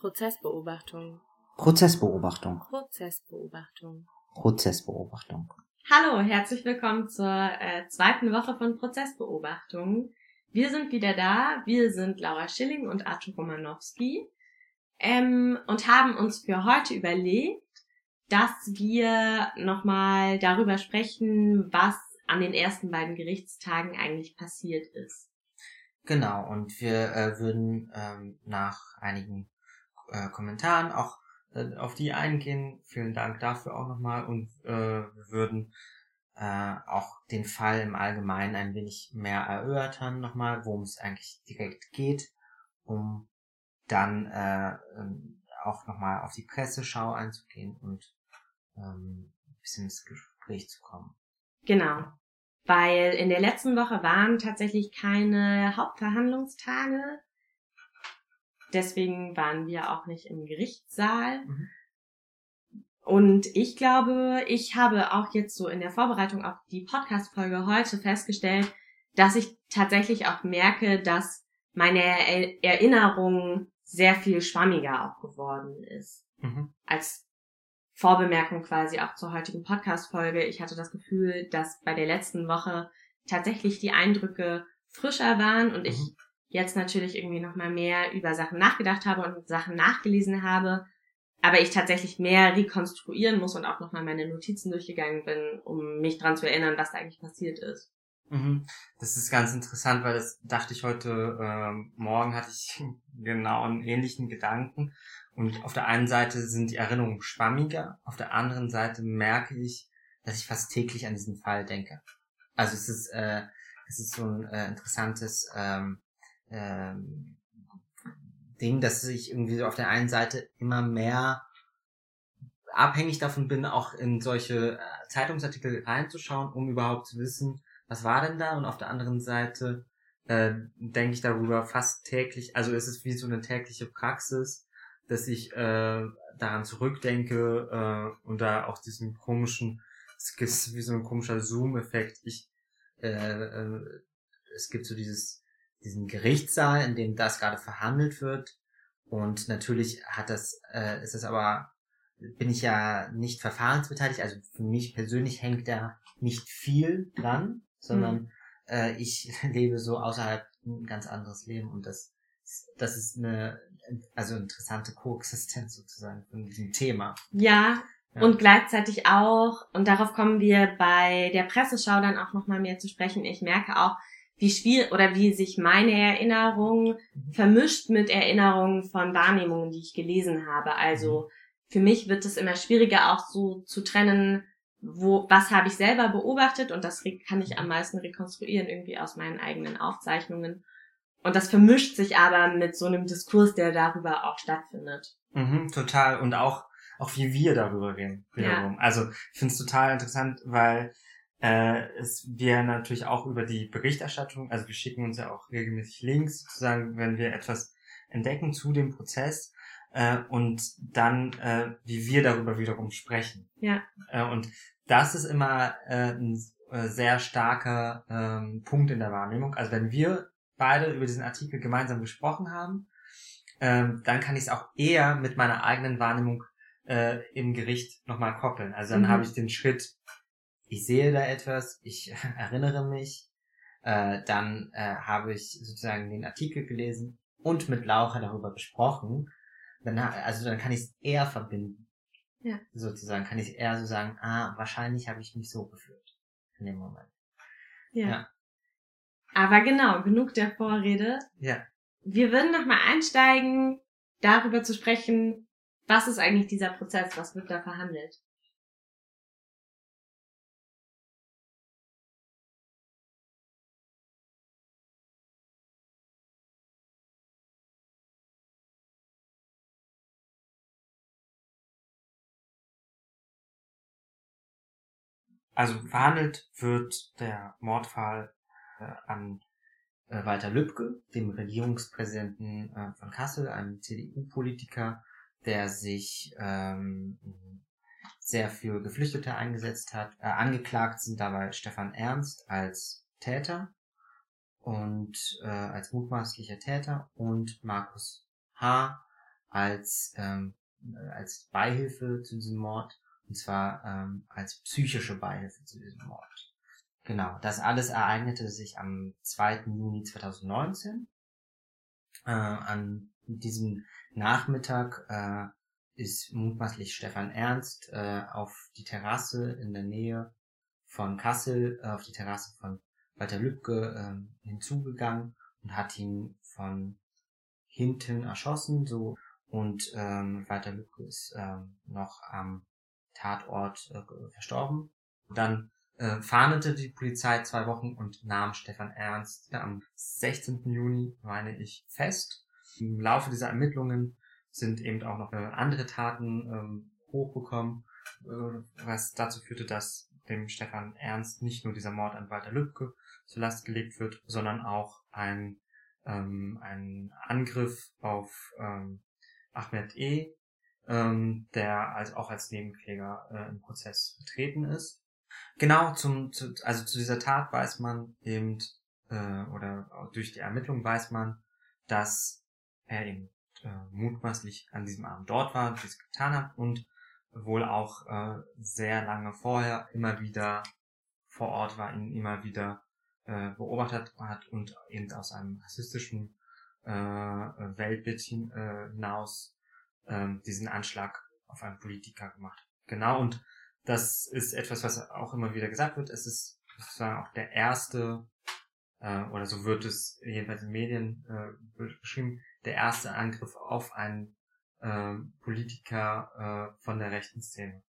Prozessbeobachtung. Prozessbeobachtung. Prozessbeobachtung. Prozessbeobachtung. Hallo, herzlich willkommen zur äh, zweiten Woche von Prozessbeobachtung. Wir sind wieder da. Wir sind Laura Schilling und Arthur Romanowski ähm, und haben uns für heute überlegt, dass wir nochmal darüber sprechen, was an den ersten beiden Gerichtstagen eigentlich passiert ist. Genau, und wir äh, würden ähm, nach einigen äh, Kommentaren auch äh, auf die eingehen. Vielen Dank dafür auch nochmal und äh, würden äh, auch den Fall im Allgemeinen ein wenig mehr erörtern nochmal, worum es eigentlich direkt geht, um dann äh, ähm, auch nochmal auf die Presseschau einzugehen und ähm, ein bisschen ins Gespräch zu kommen. Genau. Weil in der letzten Woche waren tatsächlich keine Hauptverhandlungstage. Deswegen waren wir auch nicht im Gerichtssaal. Mhm. Und ich glaube, ich habe auch jetzt so in der Vorbereitung auf die Podcast-Folge heute festgestellt, dass ich tatsächlich auch merke, dass meine Erinnerung sehr viel schwammiger auch geworden ist. Mhm. Als Vorbemerkung quasi auch zur heutigen Podcast-Folge. Ich hatte das Gefühl, dass bei der letzten Woche tatsächlich die Eindrücke frischer waren und ich Mhm. Jetzt natürlich irgendwie nochmal mehr über Sachen nachgedacht habe und Sachen nachgelesen habe, aber ich tatsächlich mehr rekonstruieren muss und auch nochmal meine Notizen durchgegangen bin, um mich dran zu erinnern, was da eigentlich passiert ist. Mhm. Das ist ganz interessant, weil das dachte ich heute ähm, Morgen hatte ich genau einen ähnlichen Gedanken. Und auf der einen Seite sind die Erinnerungen schwammiger, auf der anderen Seite merke ich, dass ich fast täglich an diesen Fall denke. Also es ist, äh, es ist so ein äh, interessantes ähm, ähm, Ding, dass ich irgendwie so auf der einen Seite immer mehr abhängig davon bin, auch in solche äh, Zeitungsartikel reinzuschauen, um überhaupt zu wissen, was war denn da? Und auf der anderen Seite äh, denke ich darüber fast täglich, also es ist wie so eine tägliche Praxis, dass ich äh, daran zurückdenke äh, und da auch diesen komischen, es gibt wie so ein komischer Zoom-Effekt. Ich, äh, äh, es gibt so dieses, diesen Gerichtssaal, in dem das gerade verhandelt wird. Und natürlich hat das, äh, ist es aber, bin ich ja nicht verfahrensbeteiligt. Also für mich persönlich hängt da nicht viel dran, sondern äh, ich lebe so außerhalb ein ganz anderes Leben und das, das ist eine, also interessante Koexistenz sozusagen von diesem Thema. Ja, Ja. und gleichzeitig auch, und darauf kommen wir bei der Presseschau dann auch nochmal mehr zu sprechen, ich merke auch, wie schwierig oder wie sich meine Erinnerung Mhm. vermischt mit Erinnerungen von Wahrnehmungen, die ich gelesen habe. Also für mich wird es immer schwieriger auch so zu trennen, wo, was habe ich selber beobachtet und das kann ich am meisten rekonstruieren irgendwie aus meinen eigenen Aufzeichnungen. Und das vermischt sich aber mit so einem Diskurs, der darüber auch stattfindet. Mhm, total. Und auch, auch wie wir darüber reden. Wiederum. Also ich finde es total interessant, weil äh, es wir natürlich auch über die Berichterstattung, also wir schicken uns ja auch regelmäßig Links, sozusagen, wenn wir etwas entdecken zu dem Prozess äh, und dann, äh, wie wir darüber wiederum sprechen. Ja. Äh, und das ist immer äh, ein äh, sehr starker ähm, Punkt in der Wahrnehmung. Also wenn wir beide über diesen Artikel gemeinsam gesprochen haben, ähm, dann kann ich es auch eher mit meiner eigenen Wahrnehmung äh, im Gericht nochmal koppeln. Also dann Mhm. habe ich den Schritt, ich sehe da etwas, ich erinnere mich, äh, dann äh, habe ich sozusagen den Artikel gelesen und mit Laura darüber gesprochen. Dann, also dann kann ich es eher verbinden. Ja. Sozusagen kann ich eher so sagen, ah, wahrscheinlich habe ich mich so gefühlt in dem Moment. Ja. Ja. Aber genau, genug der Vorrede. Ja. Wir würden nochmal einsteigen, darüber zu sprechen, was ist eigentlich dieser Prozess, was wird da verhandelt. Also verhandelt wird der Mordfall äh, an äh, Walter Lübcke, dem Regierungspräsidenten äh, von Kassel, einem CDU-Politiker, der sich ähm, sehr für Geflüchtete eingesetzt hat. Äh, angeklagt sind dabei Stefan Ernst als Täter und äh, als mutmaßlicher Täter und Markus H. als, ähm, als Beihilfe zu diesem Mord. Und zwar ähm, als psychische Beihilfe zu diesem Mord. Genau, das alles ereignete sich am 2. Juni 2019. Äh, an diesem Nachmittag äh, ist mutmaßlich Stefan Ernst äh, auf die Terrasse in der Nähe von Kassel, äh, auf die Terrasse von Walter Lübcke äh, hinzugegangen und hat ihn von hinten erschossen, so und ähm, Walter Lübcke ist ähm, noch am Tatort äh, verstorben. Dann äh, fahndete die Polizei zwei Wochen und nahm Stefan Ernst am 16. Juni, meine ich, fest. Im Laufe dieser Ermittlungen sind eben auch noch äh, andere Taten ähm, hochgekommen, äh, was dazu führte, dass dem Stefan Ernst nicht nur dieser Mord an Walter Lübcke zur Last gelegt wird, sondern auch ein, ähm, ein Angriff auf ähm, Ahmed E., ähm, der als, auch als Nebenkläger äh, im Prozess vertreten ist. Genau, zum, zu, also zu dieser Tat weiß man eben, äh, oder durch die Ermittlung weiß man, dass er eben äh, mutmaßlich an diesem Abend dort war, dies getan hat und wohl auch äh, sehr lange vorher immer wieder vor Ort war, ihn immer wieder äh, beobachtet hat und eben aus einem rassistischen äh, Weltbild hin, äh, hinaus äh, diesen Anschlag auf einen Politiker gemacht. Genau, und das ist etwas, was auch immer wieder gesagt wird. Es ist sozusagen auch der erste, äh, oder so wird es jedenfalls in Medien äh, beschrieben, der erste Angriff auf einen äh, Politiker äh, von der rechten Szene.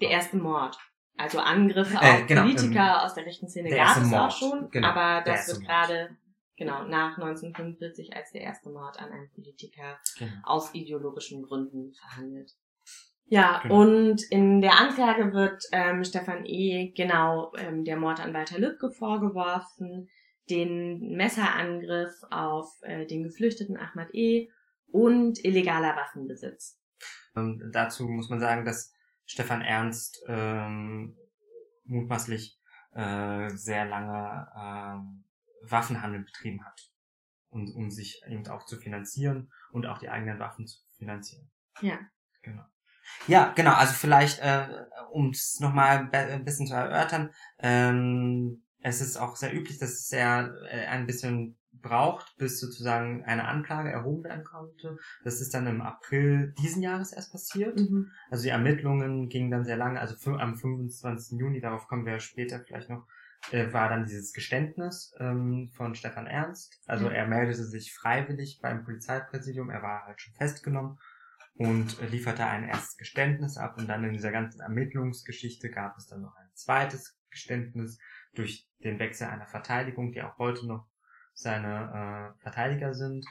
Der erste Mord. Also Angriffe äh, auf genau, Politiker ähm, aus der rechten Szene gab es auch schon, genau, aber das wird gerade genau nach 1945 als der erste Mord an einen Politiker genau. aus ideologischen Gründen verhandelt. Ja, genau. und in der Anklage wird ähm, Stefan E. genau ähm, der Mord an Walter Lübcke vorgeworfen, den Messerangriff auf äh, den geflüchteten Ahmad E. und illegaler Waffenbesitz. Ähm, dazu muss man sagen, dass Stefan Ernst ähm, mutmaßlich äh, sehr lange ähm, Waffenhandel betrieben hat, um, um sich eben auch zu finanzieren und auch die eigenen Waffen zu finanzieren. Ja. Genau. Ja, genau, also vielleicht, äh, um es nochmal ein bisschen zu erörtern, ähm, es ist auch sehr üblich, dass es sehr äh, ein bisschen braucht, bis sozusagen eine Anklage erhoben werden konnte. Das ist dann im April diesen Jahres erst passiert. Mhm. Also die Ermittlungen gingen dann sehr lange, also am 25. Juni, darauf kommen wir später vielleicht noch, äh, war dann dieses Geständnis ähm, von Stefan Ernst. Also mhm. er meldete sich freiwillig beim Polizeipräsidium, er war halt schon festgenommen und äh, lieferte ein erstes Geständnis ab und dann in dieser ganzen Ermittlungsgeschichte gab es dann noch ein zweites Geständnis durch den Wechsel einer Verteidigung, die auch heute noch seine äh, Verteidiger sind.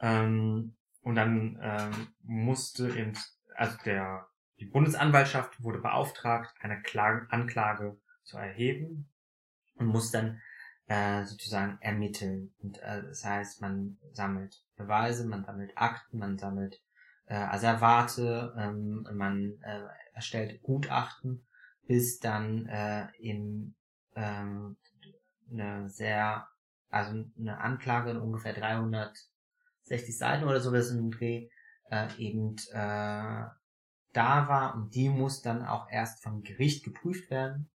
Ähm, und dann ähm, musste eben, also der, die Bundesanwaltschaft wurde beauftragt, eine Klage, Anklage zu erheben und muss dann äh, sozusagen ermitteln. Und äh, das heißt, man sammelt Beweise, man sammelt Akten, man sammelt äh, Asservate, ähm, man äh, erstellt Gutachten, bis dann äh, im ähm, eine sehr, also eine Anklage in ungefähr 360 Seiten oder so, das im Dreh, äh, eben äh, da war und die muss dann auch erst vom Gericht geprüft werden,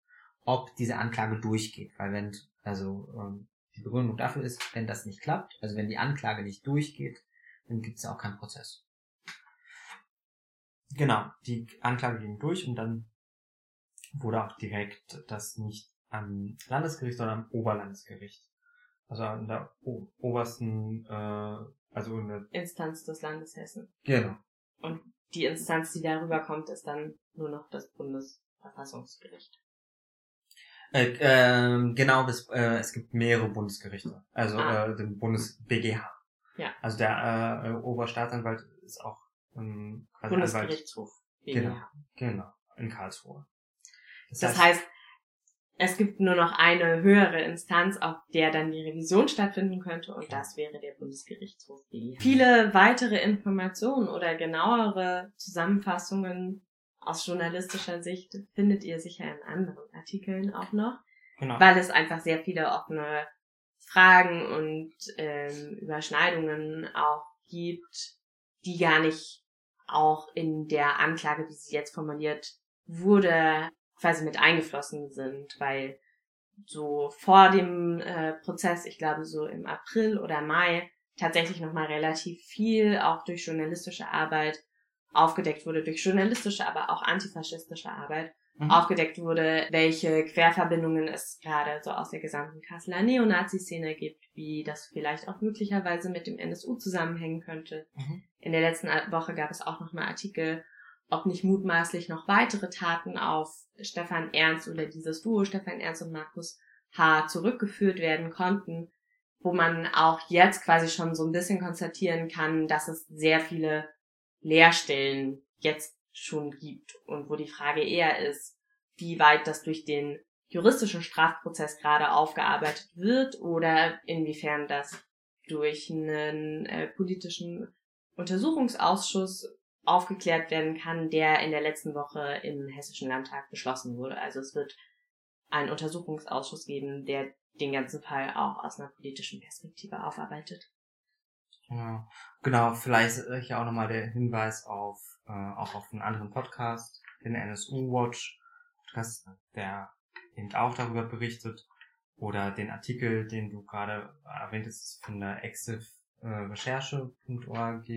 ob diese Anklage durchgeht. Weil wenn, also ähm, die Begründung dafür ist, wenn das nicht klappt, also wenn die Anklage nicht durchgeht, dann gibt es auch keinen Prozess. Genau, die Anklage ging durch und dann wurde auch direkt das nicht am Landesgericht, sondern am Oberlandesgericht. Also in der obersten, äh, also in der Instanz des Landes Hessen. Genau. Und die Instanz, die darüber kommt, ist dann nur noch das Bundesverfassungsgericht. Äh, äh, genau, das, äh, es gibt mehrere Bundesgerichte. Also ah. äh, den Bundes-BGH. Ja. Also der äh, Oberstaatsanwalt ist auch ähm, quasi Bundesgerichtshof. BGH. Genau, genau, in Karlsruhe. Das, das heißt, heißt es gibt nur noch eine höhere Instanz, auf der dann die Revision stattfinden könnte und das wäre der Bundesgerichtshof. Viele weitere Informationen oder genauere Zusammenfassungen aus journalistischer Sicht findet ihr sicher in anderen Artikeln auch noch, genau. weil es einfach sehr viele offene Fragen und ähm, Überschneidungen auch gibt, die gar nicht auch in der Anklage, wie sie jetzt formuliert wurde, quasi mit eingeflossen sind, weil so vor dem äh, Prozess, ich glaube so im April oder Mai, tatsächlich nochmal relativ viel, auch durch journalistische Arbeit, aufgedeckt wurde, durch journalistische, aber auch antifaschistische Arbeit, mhm. aufgedeckt wurde, welche Querverbindungen es gerade so aus der gesamten Kasseler Neonazi-Szene gibt, wie das vielleicht auch möglicherweise mit dem NSU zusammenhängen könnte. Mhm. In der letzten Woche gab es auch nochmal Artikel, ob nicht mutmaßlich noch weitere Taten auf Stefan Ernst oder dieses Duo Stefan Ernst und Markus H. zurückgeführt werden konnten, wo man auch jetzt quasi schon so ein bisschen konstatieren kann, dass es sehr viele Lehrstellen jetzt schon gibt und wo die Frage eher ist, wie weit das durch den juristischen Strafprozess gerade aufgearbeitet wird oder inwiefern das durch einen äh, politischen Untersuchungsausschuss aufgeklärt werden kann, der in der letzten Woche im Hessischen Landtag beschlossen wurde. Also es wird einen Untersuchungsausschuss geben, der den ganzen Fall auch aus einer politischen Perspektive aufarbeitet. Ja, genau, vielleicht hier auch nochmal der Hinweis auf, äh, auch auf einen anderen Podcast, den NSU Watch Podcast, der eben auch darüber berichtet, oder den Artikel, den du gerade erwähnt hast, von der exif-recherche.org.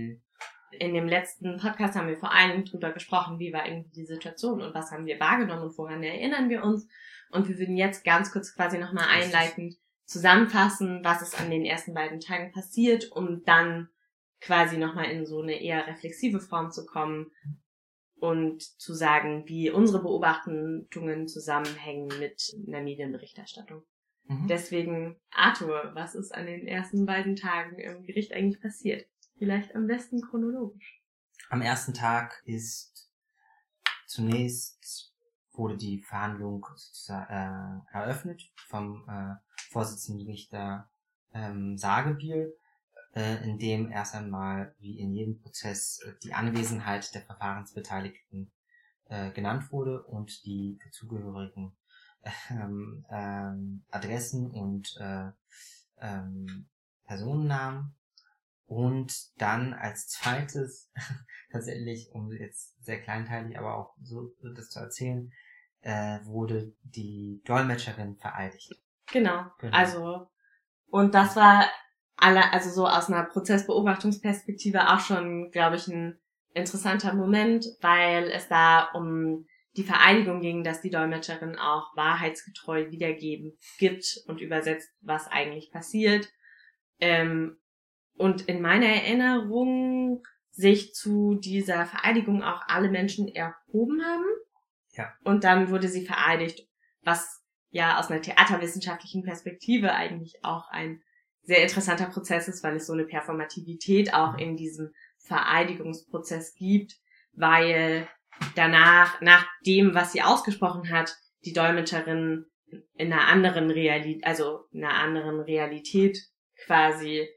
In dem letzten Podcast haben wir vor allem drüber gesprochen, wie war irgendwie die Situation und was haben wir wahrgenommen und woran erinnern wir uns. Und wir würden jetzt ganz kurz quasi nochmal einleitend zusammenfassen, was ist an den ersten beiden Tagen passiert, um dann quasi nochmal in so eine eher reflexive Form zu kommen und zu sagen, wie unsere Beobachtungen zusammenhängen mit einer Medienberichterstattung. Mhm. Deswegen, Arthur, was ist an den ersten beiden Tagen im Gericht eigentlich passiert? Vielleicht am besten chronologisch. Am ersten Tag ist zunächst wurde die Verhandlung äh, eröffnet vom äh, Vorsitzenden Richter ähm, Sagebiel, äh, in dem erst einmal, wie in jedem Prozess, äh, die Anwesenheit der Verfahrensbeteiligten äh, genannt wurde und die dazugehörigen ähm, ähm, Adressen und äh, ähm, Personennamen. Und dann als zweites, tatsächlich, um jetzt sehr kleinteilig, aber auch so das zu erzählen, äh, wurde die Dolmetscherin vereidigt. Genau. genau. Also, und das war alle, also so aus einer Prozessbeobachtungsperspektive auch schon, glaube ich, ein interessanter Moment, weil es da um die Vereinigung ging, dass die Dolmetscherin auch wahrheitsgetreu wiedergeben gibt und übersetzt, was eigentlich passiert. Ähm, und in meiner Erinnerung sich zu dieser Vereidigung auch alle Menschen erhoben haben. Ja. Und dann wurde sie vereidigt, was ja aus einer theaterwissenschaftlichen Perspektive eigentlich auch ein sehr interessanter Prozess ist, weil es so eine Performativität auch in diesem Vereidigungsprozess gibt, weil danach, nach dem, was sie ausgesprochen hat, die Dolmetscherin in einer anderen Realität, also in einer anderen Realität quasi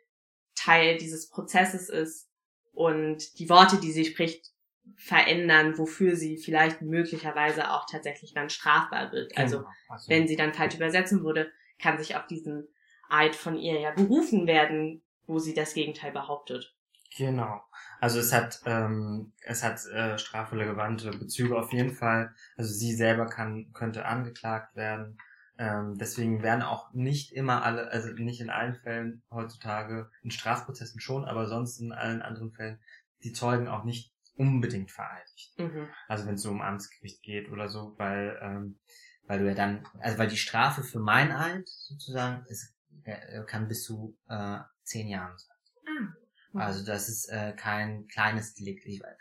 Teil dieses Prozesses ist und die Worte, die sie spricht, verändern, wofür sie vielleicht möglicherweise auch tatsächlich dann strafbar wird. Genau. Also, also wenn sie dann falsch übersetzen wurde, kann sich auf diesen Eid von ihr ja berufen werden, wo sie das Gegenteil behauptet. Genau. Also es hat ähm, es hat äh, strafrelevante Bezüge auf jeden Fall. Also sie selber kann könnte angeklagt werden. Ähm, deswegen werden auch nicht immer alle, also nicht in allen Fällen heutzutage, in Strafprozessen schon, aber sonst in allen anderen Fällen die Zeugen auch nicht unbedingt vereidigt. Mhm. Also wenn es so um Amtsgericht geht oder so, weil ähm, weil du ja dann, also weil die Strafe für Meineid sozusagen ist, äh, kann bis zu äh, zehn Jahren sein. Ah. Also das ist äh, kein kleines Delikt. Ich weiß.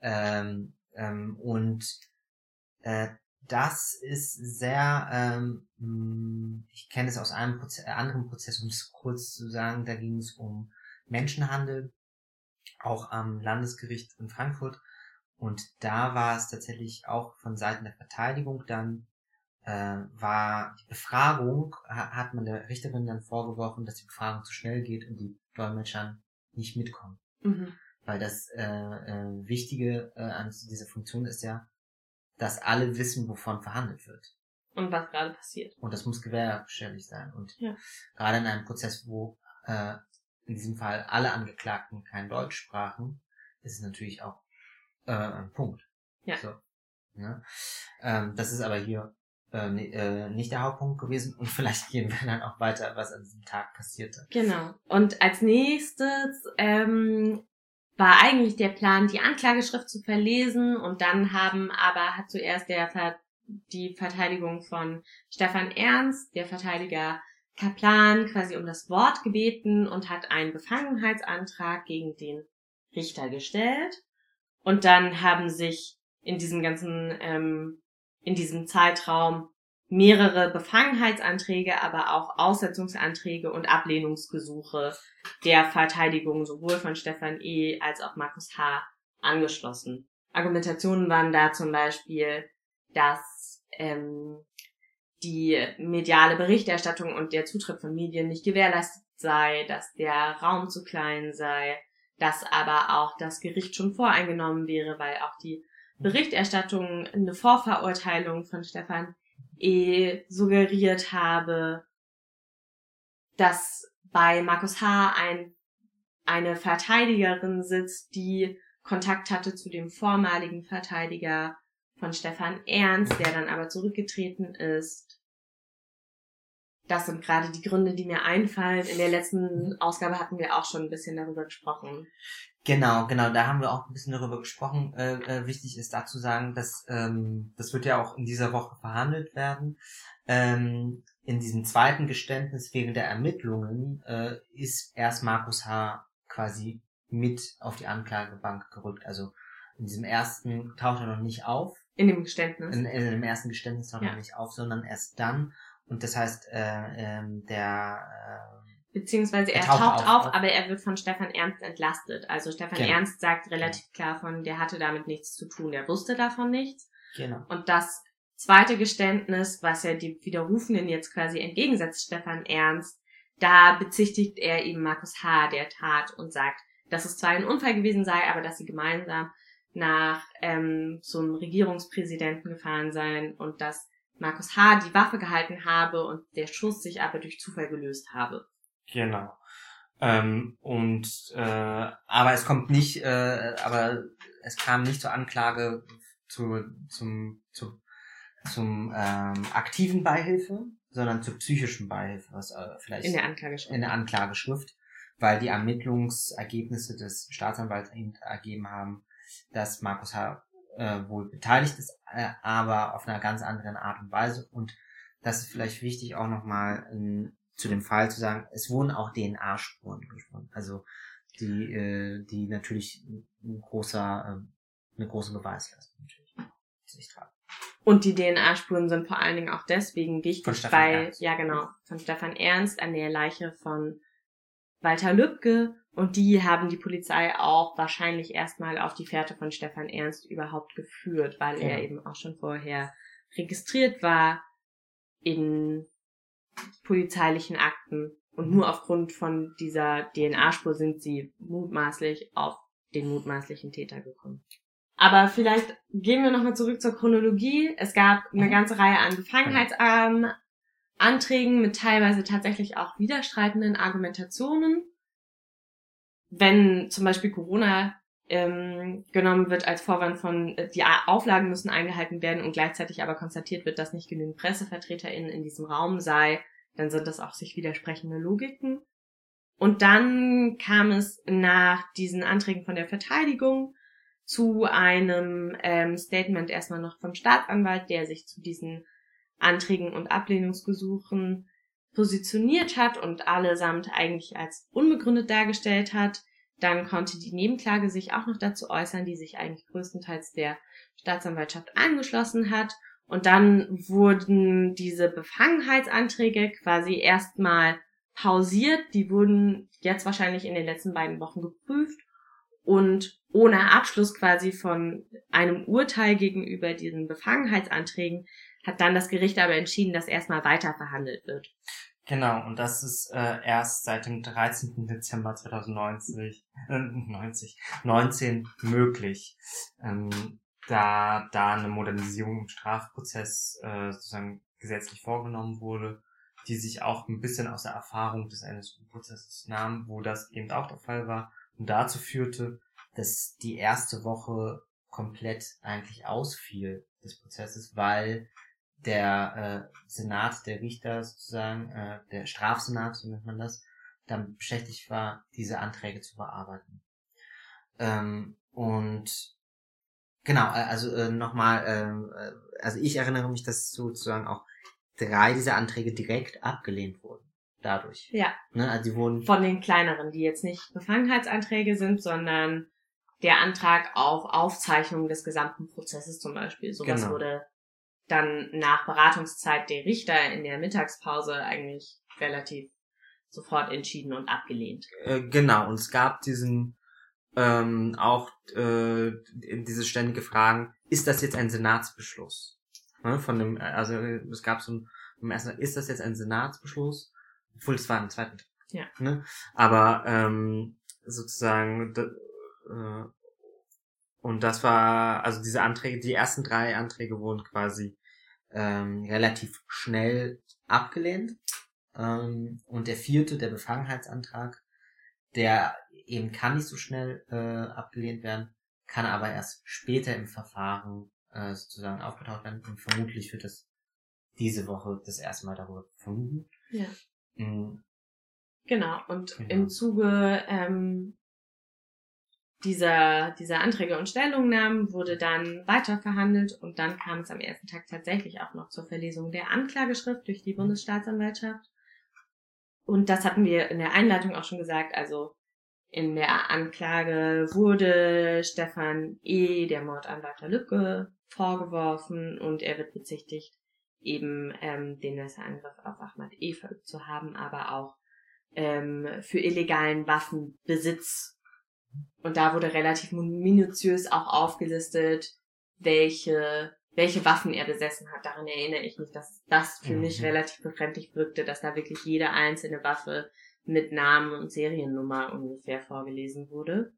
Ähm, ähm, und äh, das ist sehr, ähm, hm, ich kenne es aus einem Proze äh, anderen Prozess, um es kurz zu sagen, da ging es um Menschenhandel, auch am Landesgericht in Frankfurt. Und da war es tatsächlich auch von Seiten der Verteidigung dann, äh, war die Befragung, hat man der Richterin dann vorgeworfen, dass die Befragung zu schnell geht und die Dolmetscher nicht mitkommen. Mhm. Weil das äh, äh, Wichtige äh, an dieser Funktion ist ja, dass alle wissen, wovon verhandelt wird. Und was gerade passiert. Und das muss gewährstellig sein. Und ja. gerade in einem Prozess, wo äh, in diesem Fall alle Angeklagten kein Deutsch sprachen, ist es natürlich auch äh, ein Punkt. Ja. So, ne? ähm, das ist aber hier äh, äh, nicht der Hauptpunkt gewesen und vielleicht gehen wir dann auch weiter, was an diesem Tag passierte. Genau. Und als nächstes ähm, war eigentlich der Plan, die Anklageschrift zu verlesen und dann haben aber hat zuerst der Ver die Verteidigung von Stefan Ernst, der Verteidiger Kaplan, quasi um das Wort gebeten und hat einen Befangenheitsantrag gegen den Richter gestellt. Und dann haben sich in diesem ganzen, ähm, in diesem Zeitraum mehrere Befangenheitsanträge, aber auch Aussetzungsanträge und Ablehnungsgesuche der Verteidigung sowohl von Stefan E. als auch Markus H. angeschlossen. Argumentationen waren da zum Beispiel, dass ähm, die mediale Berichterstattung und der Zutritt von Medien nicht gewährleistet sei, dass der Raum zu klein sei, dass aber auch das Gericht schon voreingenommen wäre, weil auch die Berichterstattung eine Vorverurteilung von Stefan E. suggeriert habe, dass bei Markus H. ein, eine Verteidigerin sitzt, die Kontakt hatte zu dem vormaligen Verteidiger von Stefan Ernst, der dann aber zurückgetreten ist. Das sind gerade die Gründe, die mir einfallen. In der letzten Ausgabe hatten wir auch schon ein bisschen darüber gesprochen. Genau, genau, da haben wir auch ein bisschen darüber gesprochen. Äh, äh, wichtig ist dazu sagen, dass ähm, das wird ja auch in dieser Woche verhandelt werden. Ähm, in diesem zweiten Geständnis wegen der Ermittlungen äh, ist erst Markus H. quasi mit auf die Anklagebank gerückt. Also in diesem ersten taucht er noch nicht auf. In dem Geständnis. In, in dem ersten Geständnis taucht er Ja. noch nicht auf, sondern erst dann. Und das heißt, äh, ähm, der Beziehungsweise er Er taucht auf, auf, auf. aber er wird von Stefan Ernst entlastet. Also Stefan Genau. Ernst sagt relativ klar von, der hatte damit nichts zu tun, der wusste davon nichts. äh, genau. Und das zweite Geständnis, was ja die Widerrufenden jetzt quasi entgegensetzt, Stefan Ernst, da bezichtigt er eben Markus H. der Tat und sagt, dass es zwar ein Unfall gewesen sei, aber dass sie gemeinsam nach ähm, zum Regierungspräsidenten gefahren seien und dass Markus H. die Waffe gehalten habe und der Schuss sich aber durch Zufall gelöst habe. Genau. Ähm, und äh, aber es kommt nicht, äh, aber es kam nicht zur Anklage zu, zum, zu, zum ähm, aktiven Beihilfe, sondern zur psychischen Beihilfe, was äh, vielleicht In der Anklageschrift. in der Anklageschrift, weil die Ermittlungsergebnisse des Staatsanwalts eben ergeben haben, dass Markus H. Äh, wohl beteiligt ist, äh, aber auf einer ganz anderen Art und Weise. Und das ist vielleicht wichtig auch nochmal ähm, zu dem Fall zu sagen, es wurden auch DNA-Spuren gefunden. Also die, äh, die natürlich ein großer, äh, eine große Beweislast natürlich sich tragen. Und die DNA-Spuren sind vor allen Dingen auch deswegen wichtig, weil, Ernst. ja genau, von Stefan Ernst an der Leiche von Walter Lübcke und die haben die Polizei auch wahrscheinlich erstmal auf die Fährte von Stefan Ernst überhaupt geführt, weil er Genau. eben auch schon vorher registriert war in polizeilichen Akten und nur aufgrund von dieser DNA-Spur sind sie mutmaßlich auf den mutmaßlichen Täter gekommen. Aber vielleicht gehen wir nochmal zurück zur Chronologie. Es gab eine Mhm. ganze Reihe an Befangenheitsanträgen mit teilweise tatsächlich auch widerstreitenden Argumentationen. Wenn zum Beispiel Corona ähm, genommen wird als Vorwand von, äh, die Auflagen müssen eingehalten werden und gleichzeitig aber konstatiert wird, dass nicht genügend PressevertreterInnen in diesem Raum sei, dann sind das auch sich widersprechende Logiken. Und dann kam es nach diesen Anträgen von der Verteidigung zu einem ähm, Statement erstmal noch vom Staatsanwalt, der sich zu diesen Anträgen und Ablehnungsgesuchen positioniert hat und allesamt eigentlich als unbegründet dargestellt hat. Dann konnte die Nebenklage sich auch noch dazu äußern, die sich eigentlich größtenteils der Staatsanwaltschaft angeschlossen hat. Und dann wurden diese Befangenheitsanträge quasi erstmal pausiert. Die wurden jetzt wahrscheinlich in den letzten beiden Wochen geprüft und ohne Abschluss quasi von einem Urteil gegenüber diesen Befangenheitsanträgen hat dann das Gericht aber entschieden, dass erstmal weiter verhandelt wird. Genau, und das ist äh, erst seit dem 13. Dezember 2090, äh, 90, 19 möglich, ähm, da da eine Modernisierung im Strafprozess äh, sozusagen gesetzlich vorgenommen wurde, die sich auch ein bisschen aus der Erfahrung des NSU-Prozesses nahm, wo das eben auch der Fall war und dazu führte, dass die erste Woche komplett eigentlich ausfiel des Prozesses, weil der äh, Senat, der Richter sozusagen, äh, der Strafsenat, so nennt man das, dann beschäftigt war, diese Anträge zu bearbeiten. Ähm, und genau, äh, also äh, nochmal, ähm, äh, also ich erinnere mich, dass sozusagen auch drei dieser Anträge direkt abgelehnt wurden. Dadurch. Ja. Ne, also die wurden Von den kleineren, die jetzt nicht Befangenheitsanträge sind, sondern der Antrag auf Aufzeichnung des gesamten Prozesses zum Beispiel. Sowas Genau. wurde dann nach Beratungszeit der Richter in der Mittagspause eigentlich relativ sofort entschieden und abgelehnt. Äh, genau, und es gab diesen ähm, auch äh, diese ständige Fragen, ist das jetzt ein Senatsbeschluss? Ne, von dem, äh, also es gab so ein, im ersten, ist das jetzt ein Senatsbeschluss? Obwohl es war im zweiten Tag. Ja. Ne? Aber ähm, sozusagen d- äh, und das war, also diese Anträge, die ersten drei Anträge wurden quasi ähm, relativ schnell abgelehnt. Ähm, und der vierte, der Befangenheitsantrag, der eben kann nicht so schnell äh, abgelehnt werden, kann aber erst später im Verfahren äh, sozusagen aufgetaucht werden und vermutlich wird es diese Woche das erste Mal darüber befunden. Ja. Mm, Genau. Und Genau. im Zuge ähm, dieser, dieser Anträge und Stellungnahmen wurde dann weiter verhandelt und dann kam es am ersten Tag tatsächlich auch noch zur Verlesung der Anklageschrift durch die Bundesstaatsanwaltschaft. Und das hatten wir in der Einleitung auch schon gesagt. Also in der Anklage wurde Stefan E., der Mord an Walter Lübcke, vorgeworfen und er wird bezichtigt, eben ähm, den Messerangriff auf Ahmad E. verübt zu haben, aber auch ähm, für illegalen Waffenbesitz. Und da wurde relativ minutiös auch aufgelistet, welche, welche Waffen er besessen hat. Daran erinnere ich mich, dass das für Mhm. mich relativ befremdlich wirkte, dass da wirklich jede einzelne Waffe mit Namen und Seriennummer ungefähr vorgelesen wurde.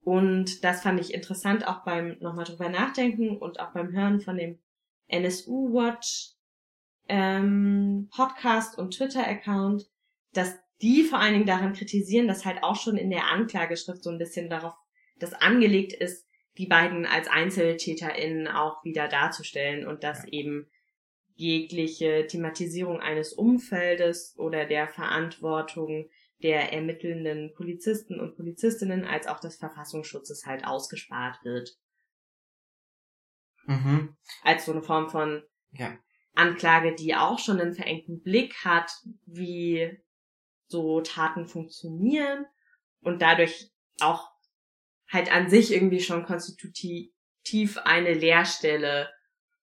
Und das fand ich interessant, auch beim nochmal drüber nachdenken und auch beim Hören von dem NSU Watch ähm, Podcast und Twitter-Account, dass die vor allen Dingen daran kritisieren, dass halt auch schon in der Anklageschrift so ein bisschen darauf das angelegt ist, die beiden als EinzeltäterInnen auch wieder darzustellen und dass eben jegliche Thematisierung eines Umfeldes oder der Verantwortung der ermittelnden Polizisten und Polizistinnen als auch des Verfassungsschutzes halt ausgespart wird. Mhm. Als so eine Form von Ja. Anklage, die auch schon einen verengten Blick hat, wie so Taten funktionieren und dadurch auch halt an sich irgendwie schon konstitutiv eine Leerstelle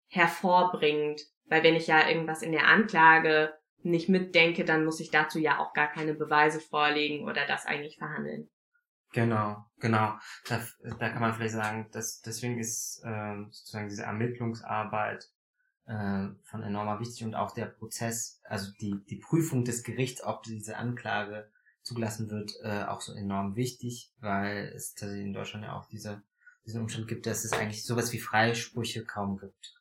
hervorbringt. Weil wenn ich ja irgendwas in der Anklage nicht mitdenke, dann muss ich dazu ja auch gar keine Beweise vorlegen oder das eigentlich verhandeln. Genau, genau. Da, da kann man vielleicht sagen, dass deswegen ist ähm, sozusagen diese Ermittlungsarbeit äh, von enormer wichtig und auch der Prozess, also die die Prüfung des Gerichts, ob diese Anklage zugelassen wird, äh, auch so enorm wichtig, weil es tatsächlich in Deutschland ja auch diese diesen Umstand gibt, dass es eigentlich sowas wie Freisprüche kaum gibt.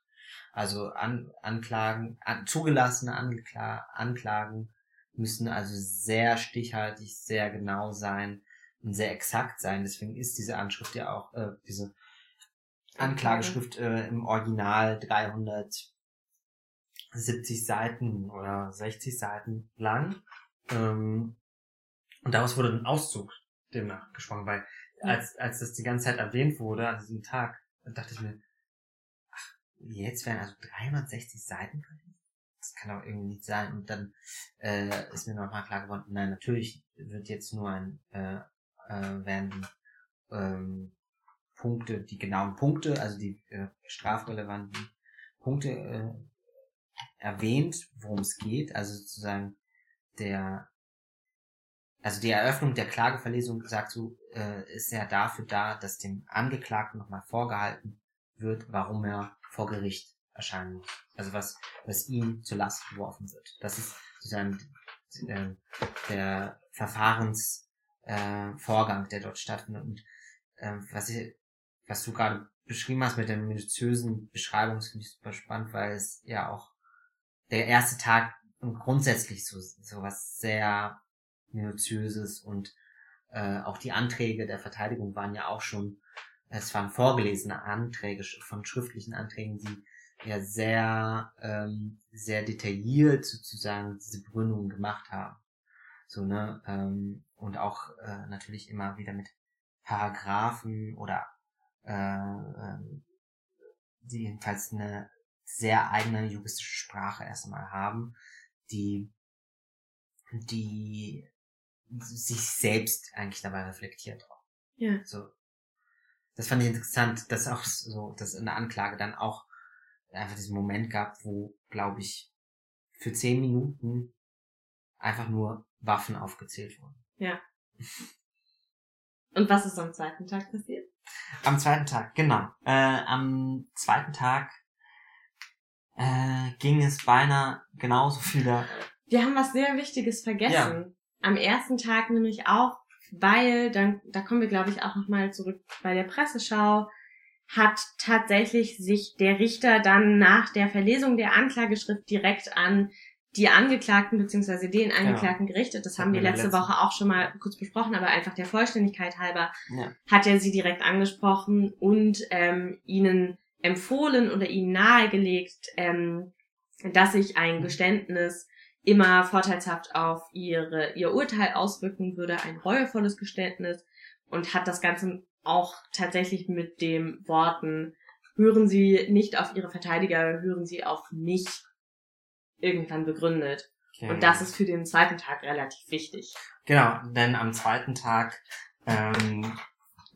Also an, Anklagen, an, zugelassene Ankla Anklagen müssen also sehr stichhaltig, sehr genau sein und sehr exakt sein. Deswegen ist diese Anschrift ja auch, äh, diese Anklageschrift äh, im Original 370 Seiten oder 60 Seiten lang. Ähm, und daraus wurde ein Auszug demnach gesprochen, weil als, als das die ganze Zeit erwähnt wurde an diesem Tag, dachte ich mir, ach, jetzt werden also 360 Seiten drin? Das kann doch irgendwie nicht sein. Und dann äh, ist mir nochmal klar geworden, nein, natürlich wird jetzt nur ein, äh, äh, werden die ähm, Punkte, die genauen Punkte, also die äh, strafrelevanten Punkte äh, erwähnt, worum es geht, also sozusagen der also die Eröffnung der Klageverlesung sagt so, äh, ist ja dafür da, dass dem Angeklagten nochmal vorgehalten wird, warum er vor Gericht erscheinen muss. Also was, was ihm zur Last geworfen wird. Das ist sozusagen äh, der Verfahrensvorgang, äh, der dort stattfindet. Und äh, was, ich, was du gerade beschrieben hast mit der minutiösen Beschreibung, finde ich super spannend, weil es ja auch der erste Tag grundsätzlich so, so was sehr minutiöses und äh, auch die Anträge der Verteidigung waren ja auch schon, es waren vorgelesene Anträge von schriftlichen Anträgen, die ja sehr, ähm, sehr detailliert sozusagen diese Begründungen gemacht haben. So, ne, ähm, und auch äh, natürlich immer wieder mit Paragraphen oder äh, äh, die jedenfalls eine sehr eigene juristische Sprache erst einmal haben, die, die sich selbst eigentlich dabei reflektiert. Ja. So. Das fand ich interessant, dass auch so, dass in der Anklage dann auch einfach diesen Moment gab, wo, glaube ich, für zehn Minuten einfach nur Waffen aufgezählt wurden. Ja. Und was ist am zweiten Tag passiert? Am zweiten Tag, genau. Äh, am zweiten Tag äh, ging es beinahe genauso viele. Wir haben was sehr Wichtiges vergessen. Ja. Am ersten Tag nämlich auch, weil, dann, da kommen wir glaube ich auch nochmal zurück bei der Presseschau, hat tatsächlich sich der Richter dann nach der Verlesung der Anklageschrift direkt an die Angeklagten beziehungsweise den. Angeklagten genau. gerichtet. Das haben wir letzte Woche auch schon mal kurz besprochen, aber einfach der Vollständigkeit halber ja. hat er sie direkt angesprochen und ähm, ihnen empfohlen oder ihnen nahegelegt, ähm, dass sich ein mhm. Geständnis immer vorteilshaft auf ihre, ihr Urteil auswirken würde, ein reuevolles Geständnis und hat das Ganze auch tatsächlich mit den Worten, hören Sie nicht auf Ihre Verteidiger, hören Sie auf mich irgendwann begründet. Okay. Und das ist für den zweiten Tag relativ wichtig. Genau, denn am zweiten Tag ähm,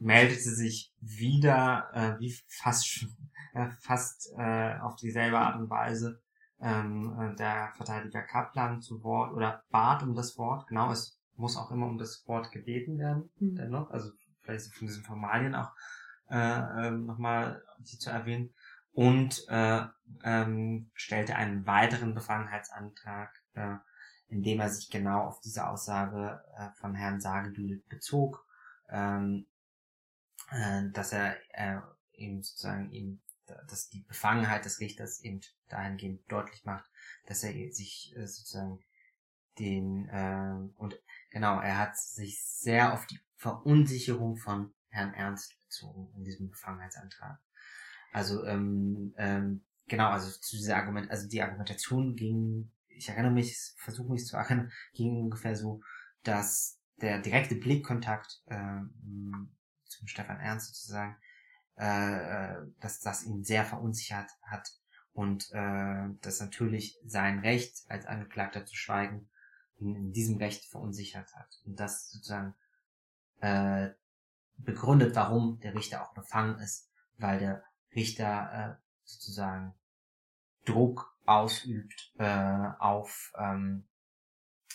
meldete sich wieder, äh, wie fast äh, fast äh, auf dieselbe Art und Weise ähm, äh, der Verteidiger Kaplan zu Wort oder bat um das Wort. Genau, es muss auch immer um das Wort gebeten werden, mhm. dennoch. Also vielleicht von diesen Formalien auch äh, ähm, nochmal sie zu erwähnen und äh, ähm, stellte einen weiteren Befangenheitsantrag, äh, indem er sich genau auf diese Aussage äh, von Herrn Sagedül bezog, ähm, äh, dass er äh, eben sozusagen eben, dass die Befangenheit des Richters eben dahingehend deutlich macht, dass er sich äh, sozusagen den äh, und genau, er hat sich sehr auf die Verunsicherung von Herrn Ernst bezogen in diesem Befangenheitsantrag. Also ähm, ähm, genau, also zu dieser Argument, also die Argumentation ging, ich erinnere mich, versuche mich zu erinnern, ging ungefähr so, dass der direkte Blickkontakt ähm, zum Stefan Ernst sozusagen, äh, äh, dass das ihn sehr verunsichert hat und äh, dass natürlich sein Recht als Angeklagter zu schweigen ihn in diesem Recht verunsichert hat. Und das sozusagen äh, begründet, warum der Richter auch befangen ist, weil der Richter äh, sozusagen Druck ausübt äh, auf ähm,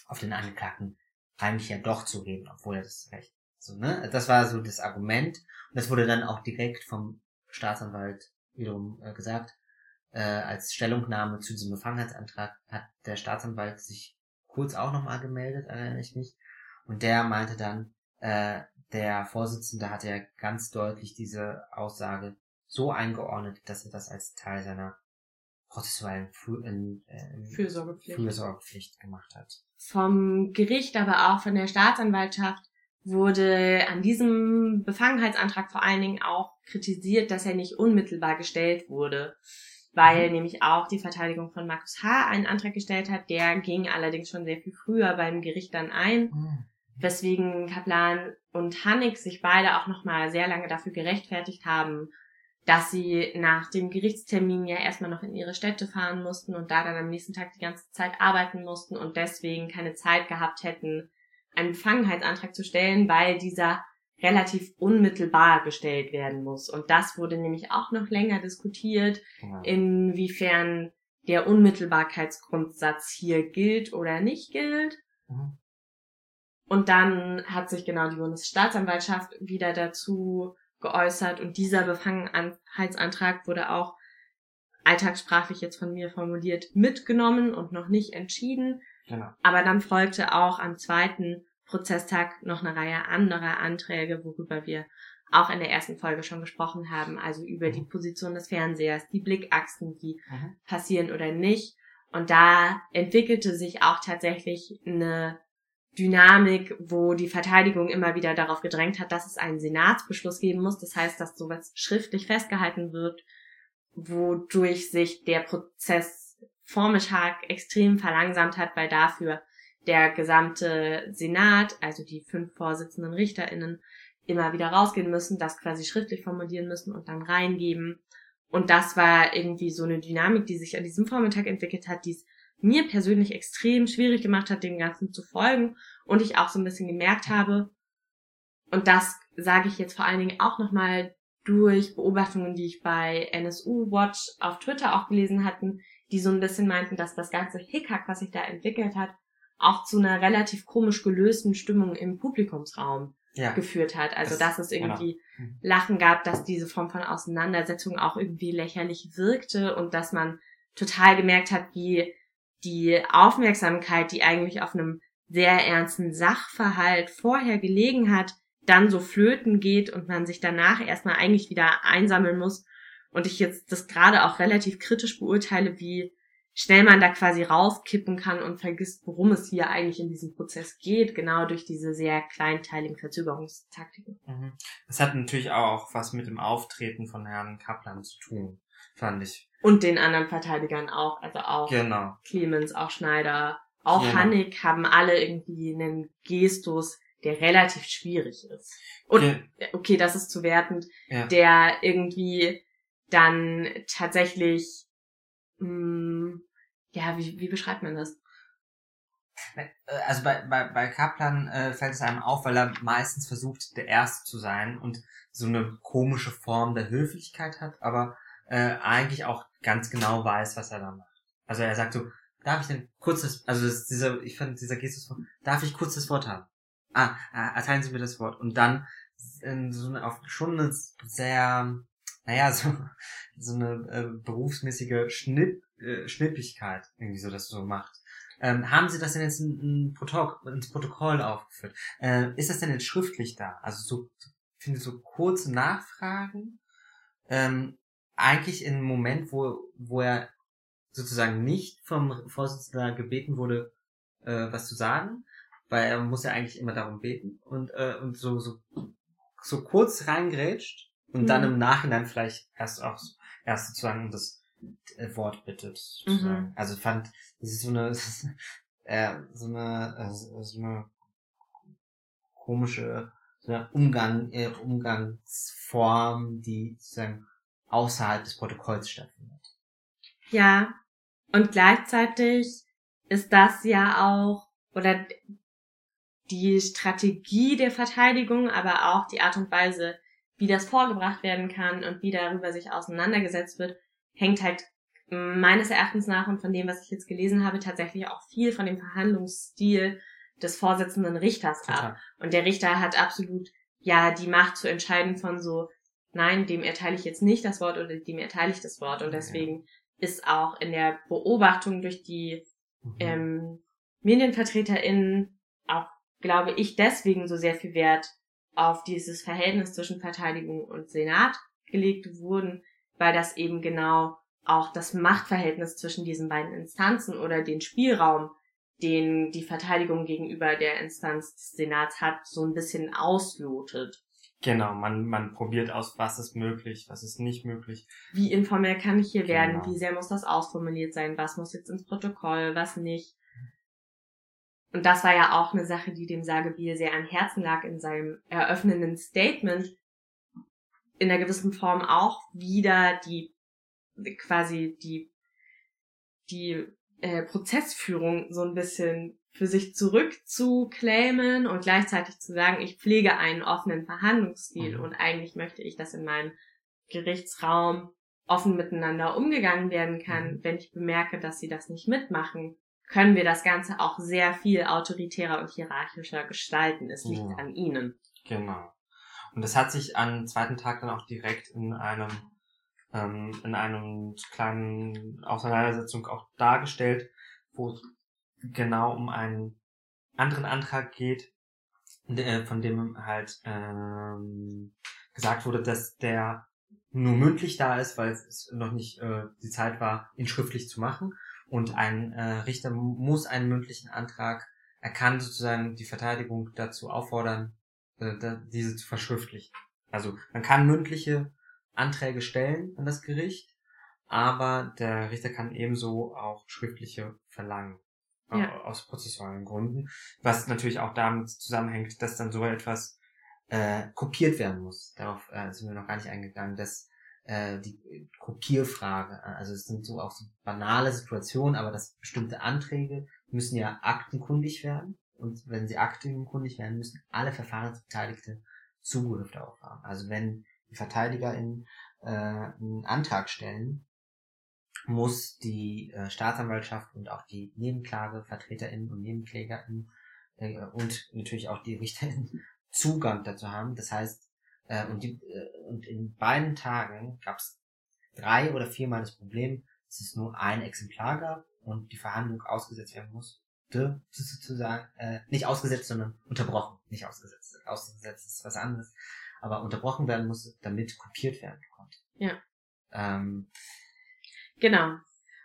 auf den Angeklagten eigentlich ja doch zu reden, obwohl er das Recht so ne das war so das Argument und das wurde dann auch direkt vom Staatsanwalt wiederum äh, gesagt äh, als Stellungnahme zu diesem Befangenheitsantrag hat der Staatsanwalt sich kurz auch nochmal gemeldet erinnere ich mich und der meinte dann äh, der Vorsitzende hatte ja ganz deutlich diese Aussage so eingeordnet, dass er das als Teil seiner prozessualen Fü äh, Fürsorgepflicht. Fürsorgepflicht gemacht hat. Vom Gericht, aber auch von der Staatsanwaltschaft wurde an diesem Befangenheitsantrag vor allen Dingen auch kritisiert, dass er nicht unmittelbar gestellt wurde, weil mhm. nämlich auch die Verteidigung von Markus H. einen Antrag gestellt hat, der ging allerdings schon sehr viel früher beim Gericht dann ein, mhm. weswegen Kaplan und Hannig sich beide auch nochmal sehr lange dafür gerechtfertigt haben, dass sie nach dem Gerichtstermin ja erstmal noch in ihre Städte fahren mussten und da dann am nächsten Tag die ganze Zeit arbeiten mussten und deswegen keine Zeit gehabt hätten, einen Befangenheitsantrag zu stellen, weil dieser relativ unmittelbar gestellt werden muss. Und das wurde nämlich auch noch länger diskutiert, ja. inwiefern der Unmittelbarkeitsgrundsatz hier gilt oder nicht gilt. Mhm. Und dann hat sich genau die Bundesstaatsanwaltschaft wieder dazu geäußert und dieser Befangenheitsantrag wurde auch alltagssprachlich jetzt von mir formuliert mitgenommen und noch nicht entschieden. Genau. Aber dann folgte auch am zweiten Prozesstag noch eine Reihe anderer Anträge, worüber wir auch in der ersten Folge schon gesprochen haben, also über mhm. die Position des Fernsehers, die Blickachsen, die mhm. passieren oder nicht. Und da entwickelte sich auch tatsächlich eine Dynamik, wo die Verteidigung immer wieder darauf gedrängt hat, dass es einen Senatsbeschluss geben muss. Das heißt, dass sowas schriftlich festgehalten wird, wodurch sich der Prozess Vormittag extrem verlangsamt hat, weil dafür der gesamte Senat, also die fünf Vorsitzenden RichterInnen, immer wieder rausgehen müssen, das quasi schriftlich formulieren müssen und dann reingeben. Und das war irgendwie so eine Dynamik, die sich an diesem Vormittag entwickelt hat, die es mir persönlich extrem schwierig gemacht hat, dem Ganzen zu folgen und ich auch so ein bisschen gemerkt habe, und das sage ich jetzt vor allen Dingen auch nochmal durch Beobachtungen, die ich bei NSU Watch auf Twitter auch gelesen hatten, die so ein bisschen meinten, dass das ganze Hickhack, was sich da entwickelt hat, auch zu einer relativ komisch gelösten Stimmung im Publikumsraum ja. geführt hat. Also das, dass es irgendwie genau. Lachen gab, dass diese Form von Auseinandersetzung auch irgendwie lächerlich wirkte und dass man total gemerkt hat, wie die Aufmerksamkeit, die eigentlich auf einem sehr ernsten Sachverhalt vorher gelegen hat, dann so flöten geht und man sich danach erstmal eigentlich wieder einsammeln muss. Und ich jetzt das gerade auch relativ kritisch beurteile, wie schnell man da quasi rauskippen kann und vergisst, worum es hier eigentlich in diesem Prozess geht, genau durch diese sehr kleinteiligen Verzögerungstaktiken. Mhm. Das hat natürlich auch was mit dem Auftreten von Herrn Kaplan zu tun, fand ich. Und den anderen Verteidigern auch, also auch genau. Clemens, auch Schneider, auch genau. Hannig haben alle irgendwie einen Gestus, der relativ schwierig ist. Und okay, okay das ist zu wertend, ja. der irgendwie dann tatsächlich mh, hm, ja, wie, wie beschreibt man das? Also bei, bei, bei Kaplan äh, fällt es einem auf, weil er meistens versucht, der Erste zu sein und so eine komische Form der Höflichkeit hat, aber äh, eigentlich auch ganz genau weiß, was er da macht. Also er sagt so, darf ich denn kurzes, also das dieser, ich fand dieser Gestus von, darf ich kurz das Wort haben? Ah, äh, erteilen Sie mir das Wort. Und dann in so eine, auf schon eine sehr, naja, so, so eine äh, berufsmäßige Schnitt, äh, Schnippigkeit irgendwie so das so macht. Ähm, haben Sie das denn jetzt in, in Protokoll, ins Protokoll aufgeführt? Äh, ist das denn jetzt schriftlich da? Also so, finde so kurze Nachfragen, ähm, eigentlich in einem Moment, wo, wo er sozusagen nicht vom Vorsitzenden gebeten wurde, äh, was zu sagen, weil er muss ja eigentlich immer darum beten und, äh, und so, so, so kurz reingrätscht und mhm. dann im Nachhinein vielleicht erst auch erst sozusagen das äh, Wort bittet. Sozusagen. Mhm. Also fand, das ist so eine, ist, äh, so eine, äh, so eine komische so eine Umgang, äh, Umgangsform, die sozusagen außerhalb des Protokolls stattfindet. Ja, und gleichzeitig ist das ja auch, oder die Strategie der Verteidigung, aber auch die Art und Weise, wie das vorgebracht werden kann und wie darüber sich auseinandergesetzt wird, hängt halt meines Erachtens nach und von dem, was ich jetzt gelesen habe, tatsächlich auch viel von dem Verhandlungsstil des Vorsitzenden Richters Total. ab. Und der Richter hat absolut ja die Macht zu entscheiden von so, nein, dem erteile ich jetzt nicht das Wort oder dem erteile ich das Wort. Und deswegen ja. ist auch in der Beobachtung durch die mhm. ähm, MedienvertreterInnen auch, glaube ich, deswegen so sehr viel Wert auf dieses Verhältnis zwischen Verteidigung und Senat gelegt wurden, weil das eben genau auch das Machtverhältnis zwischen diesen beiden Instanzen oder den Spielraum, den die Verteidigung gegenüber der Instanz des Senats hat, so ein bisschen auslotet. Genau, man, man probiert aus, was ist möglich, was ist nicht möglich. Wie informell kann ich hier genau. werden? Wie sehr muss das ausformuliert sein? Was muss jetzt ins Protokoll, was nicht? Und das war ja auch eine Sache, die dem Sagebier sehr am Herzen lag in seinem eröffnenden Statement, in einer gewissen Form auch wieder die quasi die die äh, Prozessführung so ein bisschen für sich zurückzuclaimen und gleichzeitig zu sagen, ich pflege einen offenen Verhandlungsstil mhm. und eigentlich möchte ich, dass in meinem Gerichtsraum offen miteinander umgegangen werden kann. Mhm. Wenn ich bemerke, dass sie das nicht mitmachen, können wir das Ganze auch sehr viel autoritärer und hierarchischer gestalten. Es liegt ja. an ihnen. Genau. Und das hat sich am zweiten Tag dann auch direkt in einem ähm, in einem kleinen Auseinandersetzung auch dargestellt, wo es genau um einen anderen Antrag geht, der, von dem halt ähm, gesagt wurde, dass der nur mündlich da ist, weil es noch nicht äh, die Zeit war, ihn schriftlich zu machen. Und ein äh, Richter muss einen mündlichen Antrag er kann sozusagen die Verteidigung dazu auffordern, äh, diese zu verschriftlichen. Also man kann mündliche Anträge stellen an das Gericht, aber der Richter kann ebenso auch schriftliche verlangen. Ja. Aus prozessualen Gründen. Was natürlich auch damit zusammenhängt, dass dann so etwas äh, kopiert werden muss. Darauf äh, sind wir noch gar nicht eingegangen, dass äh, die Kopierfrage, also es sind so auch so banale Situationen, aber dass bestimmte Anträge müssen ja aktenkundig werden. Und wenn sie aktenkundig werden, müssen alle Verfahrensbeteiligte Zugriff darauf haben. Also wenn die VerteidigerInnen äh, einen Antrag stellen, muss die äh, Staatsanwaltschaft und auch die NebenklagevertreterInnen und NebenklägerInnen äh, und natürlich auch die RichterInnen Zugang dazu haben. Das heißt, äh, und, die, äh, und in beiden Tagen gab es drei oder viermal das Problem, dass es nur ein Exemplar gab und die Verhandlung ausgesetzt werden musste, sozusagen, äh, nicht ausgesetzt, sondern unterbrochen, nicht ausgesetzt. Ausgesetzt ist was anderes, aber unterbrochen werden musste, damit kopiert werden konnte. Ja. Ähm, genau.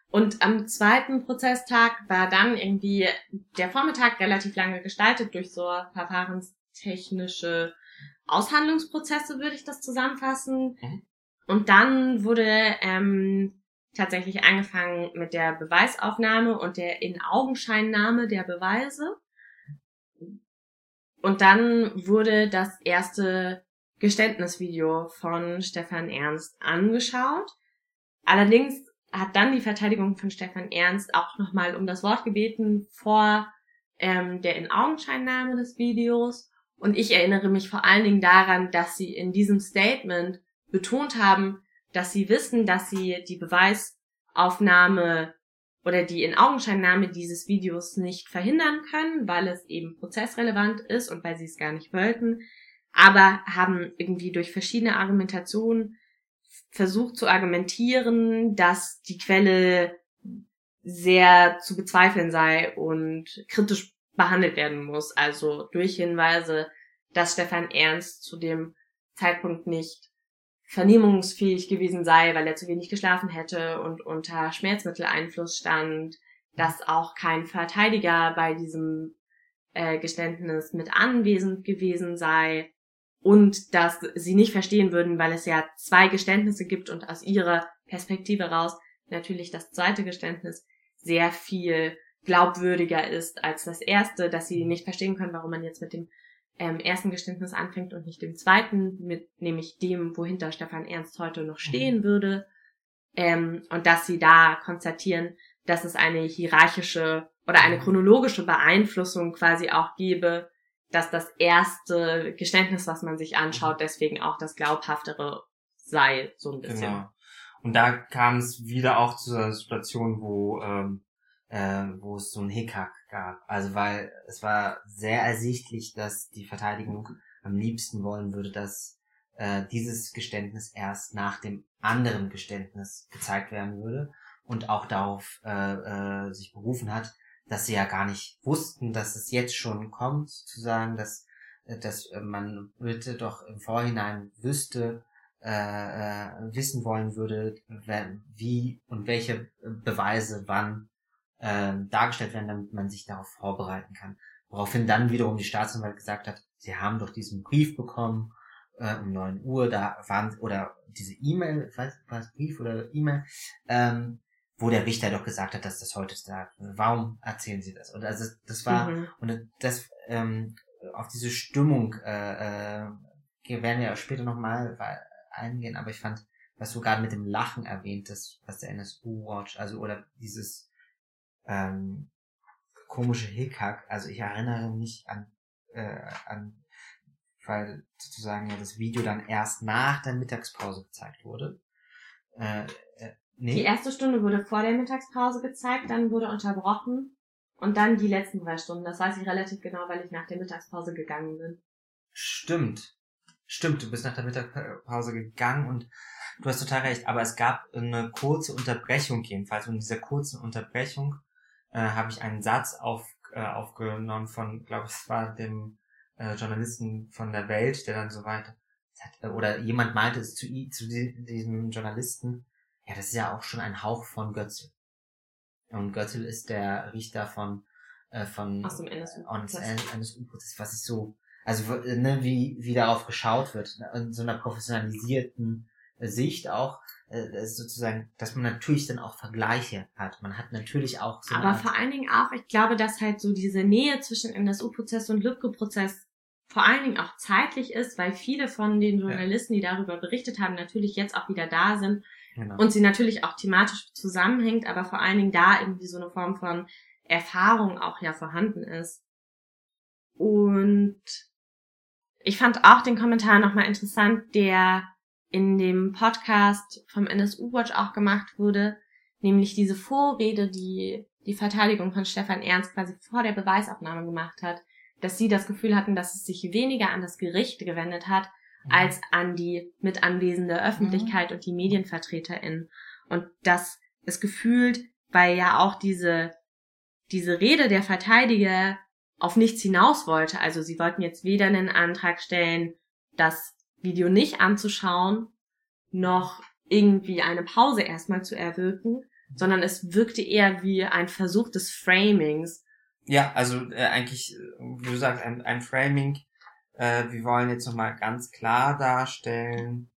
Und am zweiten Prozesstag war dann irgendwie der Vormittag relativ lange gestaltet durch so verfahrenstechnische Aushandlungsprozesse, würde ich das zusammenfassen. Mhm. Und dann wurde ähm, tatsächlich angefangen mit der Beweisaufnahme und der In-Augenscheinnahme der Beweise. Und dann wurde das erste Geständnisvideo von Stefan Ernst angeschaut. Allerdings hat dann die Verteidigung von Stefan Ernst auch nochmal um das Wort gebeten vor ähm, der In-Augenscheinnahme des Videos. Und ich erinnere mich vor allen Dingen daran, dass sie in diesem Statement betont haben, dass sie wissen, dass sie die Beweisaufnahme oder die In-Augenscheinnahme dieses Videos nicht verhindern können, weil es eben prozessrelevant ist und weil sie es gar nicht wollten, aber haben irgendwie durch verschiedene Argumentationen versucht zu argumentieren, dass die Quelle sehr zu bezweifeln sei und kritisch behandelt werden muss. Also durch Hinweise, dass Stefan Ernst zu dem Zeitpunkt nicht vernehmungsfähig gewesen sei, weil er zu wenig geschlafen hätte und unter Schmerzmitteleinfluss stand, dass auch kein Verteidiger bei diesem äh, Geständnis mit anwesend gewesen sei und dass sie nicht verstehen würden, weil es ja zwei Geständnisse gibt und aus ihrer Perspektive raus natürlich das zweite Geständnis sehr viel glaubwürdiger ist als das erste, dass sie nicht verstehen können, warum man jetzt mit dem ähm, ersten Geständnis anfängt und nicht dem zweiten, mit nämlich dem, wohinter Stefan Ernst heute noch stehen mhm. würde. Ähm, und dass sie da konstatieren, dass es eine hierarchische oder eine mhm. chronologische Beeinflussung quasi auch gebe, dass das erste Geständnis, was man sich anschaut, mhm. deswegen auch das glaubhaftere sei, so ein bisschen. Genau. Und da kam es wieder auch zu einer Situation, wo ähm, äh, wo es so ein Hickhack gab. Also weil es war sehr ersichtlich, dass die Verteidigung am liebsten wollen würde, dass äh, dieses Geständnis erst nach dem anderen Geständnis gezeigt werden würde und auch darauf äh, äh, sich berufen hat, dass sie ja gar nicht wussten, dass es jetzt schon kommt, zu sagen, dass, äh, dass man bitte doch im Vorhinein wüsste, äh, äh, wissen wollen würde, wie und welche Beweise wann äh, dargestellt werden, damit man sich darauf vorbereiten kann. Woraufhin dann wiederum die Staatsanwalt gesagt hat, sie haben doch diesen Brief bekommen äh, um neun Uhr, da waren, oder diese E-Mail, was war es Brief oder E-Mail, ähm, wo der Richter doch gesagt hat, dass das heute ist. Warum erzählen Sie das? Und also das war, mhm. und das, ähm, auf diese Stimmung äh, äh, werden wir später nochmal eingehen, aber ich fand, was du gerade mit dem Lachen erwähnt hast, was der NSU Watch, also oder dieses ähm, komische Hickhack. Also ich erinnere mich an, äh, an, weil sozusagen ja das Video dann erst nach der Mittagspause gezeigt wurde. Äh, äh, nee. Die erste Stunde wurde vor der Mittagspause gezeigt, dann wurde unterbrochen und dann die letzten drei Stunden. Das weiß ich relativ genau, weil ich nach der Mittagspause gegangen bin. Stimmt. Stimmt, du bist nach der Mittagspause gegangen und du hast total recht, aber es gab eine kurze Unterbrechung jedenfalls und in dieser kurzen Unterbrechung äh, habe ich einen Satz auf, äh, aufgenommen von, glaube ich, es war dem äh, Journalisten von der Welt, der dann so weiter, äh, oder jemand meinte es zu, zu diesem Journalisten, ja, das ist ja auch schon ein Hauch von Götzel. Und Götzel ist der Richter von äh, von Aus dem NSU-Prozess. NSU-Prozess, was ist so, also ne, wie, wie darauf geschaut wird, ne, in so einer professionalisierten äh, Sicht auch, äh, sozusagen, dass man natürlich dann auch Vergleiche hat. Man hat natürlich auch so. Aber vor allen Dingen auch, ich glaube, dass halt so diese Nähe zwischen NSU-Prozess und Lübcke-Prozess vor allen Dingen auch zeitlich ist, weil viele von den Journalisten, die darüber berichtet haben, natürlich jetzt auch wieder da sind genau. und sie natürlich auch thematisch zusammenhängt, aber vor allen Dingen da irgendwie so eine Form von Erfahrung auch ja vorhanden ist. Und ich fand auch den Kommentar nochmal interessant, der in dem Podcast vom NSU Watch auch gemacht wurde, nämlich diese Vorrede, die die Verteidigung von Stefan Ernst quasi vor der Beweisaufnahme gemacht hat, dass sie das Gefühl hatten, dass es sich weniger an das Gericht gewendet hat, mhm. als an die mit anwesende Öffentlichkeit mhm. und die MedienvertreterInnen. Und dass es gefühlt, weil ja auch diese diese Rede der Verteidiger auf nichts hinaus wollte. Also sie wollten jetzt weder einen Antrag stellen, das Video nicht anzuschauen, noch irgendwie eine Pause erstmal zu erwirken, sondern es wirkte eher wie ein Versuch des Framings. Ja, also äh, eigentlich, wie du sagst, ein, ein Framing. Äh, wir wollen jetzt nochmal ganz klar darstellen,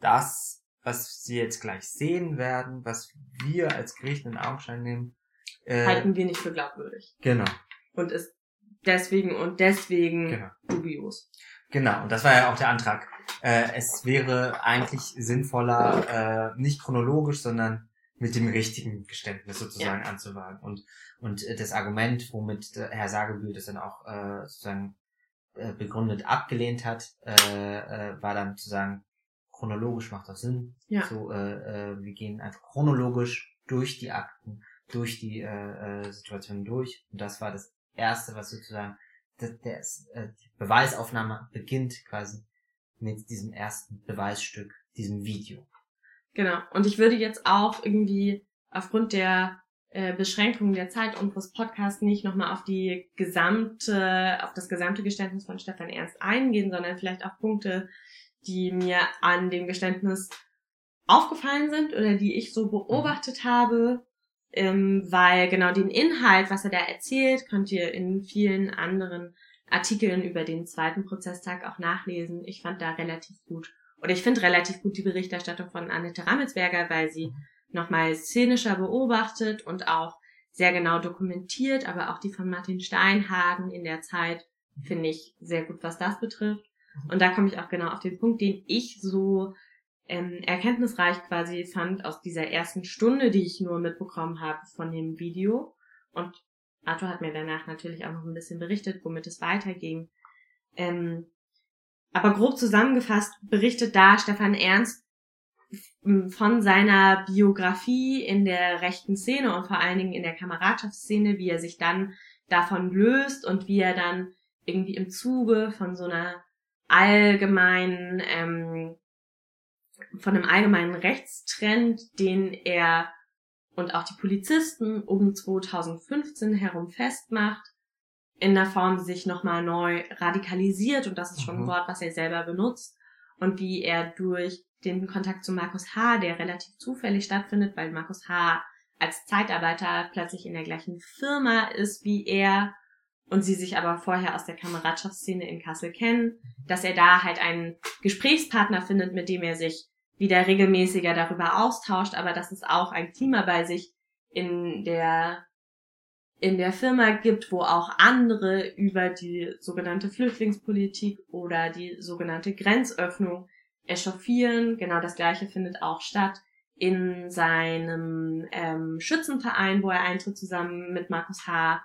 das, was sie jetzt gleich sehen werden, was wir als Gericht in Augenschein nehmen, äh, halten wir nicht für glaubwürdig. Genau. Und ist deswegen und deswegen genau. dubios. Genau, und das war ja auch der Antrag. Äh, es wäre eigentlich sinnvoller, äh, nicht chronologisch, sondern mit dem richtigen Geständnis sozusagen ja. anzuwagen. Und, und äh, das Argument, womit Herr Sagebühl das dann auch äh, sozusagen äh, begründet abgelehnt hat, äh, äh, war dann zu sagen, chronologisch macht das Sinn. Ja. So, äh, äh, wir gehen einfach chronologisch durch die Akten durch die äh, äh, Situation durch. Und das war das Erste, was sozusagen der, der äh, die Beweisaufnahme beginnt quasi mit diesem ersten Beweisstück, diesem Video. Genau. Und ich würde jetzt auch irgendwie aufgrund der äh, Beschränkung der Zeit unseres Podcasts nicht nochmal auf die gesamte, auf das gesamte Geständnis von Stefan Ernst eingehen, sondern vielleicht auch Punkte, die mir an dem Geständnis aufgefallen sind oder die ich so beobachtet mhm. habe ähm, weil genau den Inhalt, was er da erzählt, könnt ihr in vielen anderen Artikeln über den zweiten Prozesstag auch nachlesen. Ich fand da relativ gut, oder ich finde relativ gut die Berichterstattung von Annette Rammelsberger, weil sie nochmal szenischer beobachtet und auch sehr genau dokumentiert, aber auch die von Martin Steinhagen in der Zeit finde ich sehr gut, was das betrifft. Und da komme ich auch genau auf den Punkt, den ich so ähm, erkenntnisreich quasi fand aus dieser ersten Stunde, die ich nur mitbekommen habe von dem Video. Und Arthur hat mir danach natürlich auch noch ein bisschen berichtet, womit es weiterging. Ähm, aber grob zusammengefasst berichtet da Stefan Ernst von seiner Biografie in der rechten Szene und vor allen Dingen in der Kameradschaftsszene, wie er sich dann davon löst und wie er dann irgendwie im Zuge von so einer allgemeinen ähm, von einem allgemeinen Rechtstrend, den er und auch die Polizisten um 2015 herum festmacht, in der Form sich nochmal neu radikalisiert, und das ist schon ein mhm. Wort, was er selber benutzt, und wie er durch den Kontakt zu Markus H., der relativ zufällig stattfindet, weil Markus H. als Zeitarbeiter plötzlich in der gleichen Firma ist wie er und sie sich aber vorher aus der Kameradschaftsszene in Kassel kennen, dass er da halt einen Gesprächspartner findet, mit dem er sich wieder regelmäßiger darüber austauscht, aber dass es auch ein Klima bei sich in der in der Firma gibt, wo auch andere über die sogenannte Flüchtlingspolitik oder die sogenannte Grenzöffnung echauffieren. Genau das gleiche findet auch statt in seinem ähm, Schützenverein, wo er eintritt zusammen mit Markus H.,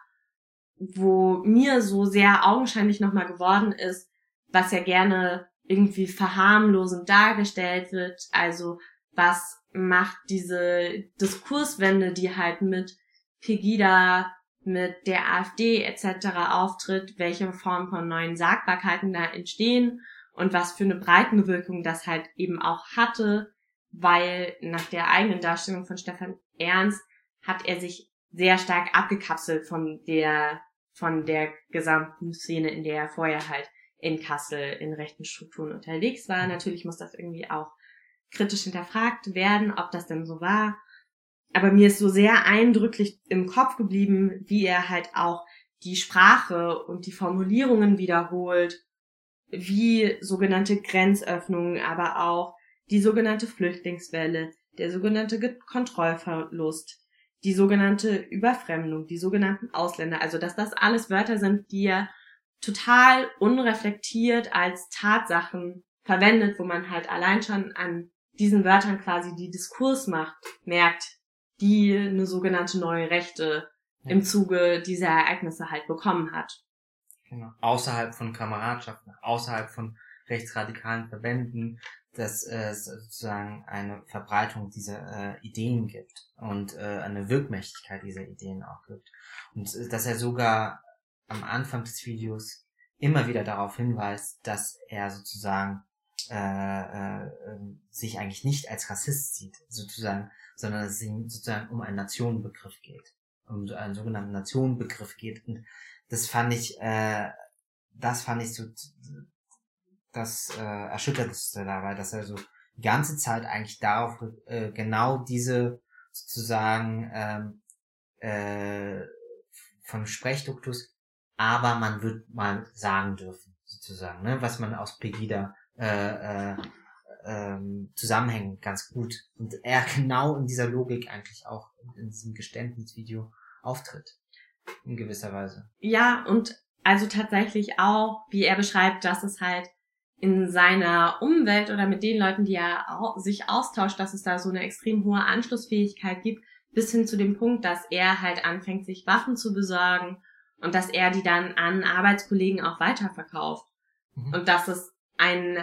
wo mir so sehr augenscheinlich nochmal geworden ist, was er gerne irgendwie verharmlosend dargestellt wird. Also was macht diese Diskurswende, die halt mit Pegida, mit der AfD etc. auftritt, welche Form von neuen Sagbarkeiten da entstehen und was für eine Breitenwirkung das halt eben auch hatte, weil nach der eigenen Darstellung von Stefan Ernst hat er sich sehr stark abgekapselt von der von der gesamten Szene, in der er vorher halt in Kassel in rechten Strukturen unterwegs war. Natürlich muss das irgendwie auch kritisch hinterfragt werden, ob das denn so war. Aber mir ist so sehr eindrücklich im Kopf geblieben, wie er halt auch die Sprache und die Formulierungen wiederholt, wie sogenannte Grenzöffnungen, aber auch die sogenannte Flüchtlingswelle, der sogenannte Kontrollverlust, die sogenannte Überfremdung, die sogenannten Ausländer, also dass das alles Wörter sind, die er total unreflektiert als Tatsachen verwendet, wo man halt allein schon an diesen Wörtern quasi die Diskursmacht merkt, die eine sogenannte neue Rechte im Zuge dieser Ereignisse halt bekommen hat. Genau. Außerhalb von Kameradschaften, außerhalb von rechtsradikalen Verbänden, dass es sozusagen eine Verbreitung dieser äh, Ideen gibt und äh, eine Wirkmächtigkeit dieser Ideen auch gibt. Und äh, dass er sogar am Anfang des Videos immer wieder darauf hinweist, dass er sozusagen äh, äh, sich eigentlich nicht als Rassist sieht, sozusagen, sondern dass es ihm sozusagen um einen Nationenbegriff geht, um einen sogenannten Nationenbegriff geht. Und das fand ich, äh, das fand ich so das äh, Erschütterndste dabei, dass er so die ganze Zeit eigentlich darauf äh, genau diese sozusagen ähm, äh, vom Sprechduktus, aber man wird mal sagen dürfen, sozusagen, ne, was man aus Pegida äh, äh, ähm, Zusammenhängen ganz gut und er genau in dieser Logik eigentlich auch in diesem Geständnisvideo auftritt in gewisser Weise. Ja, und also tatsächlich auch, wie er beschreibt, dass es halt in seiner Umwelt oder mit den Leuten, die er sich austauscht, dass es da so eine extrem hohe Anschlussfähigkeit gibt, bis hin zu dem Punkt, dass er halt anfängt, sich Waffen zu besorgen und dass er die dann an Arbeitskollegen auch weiterverkauft. Mhm. Und dass es ein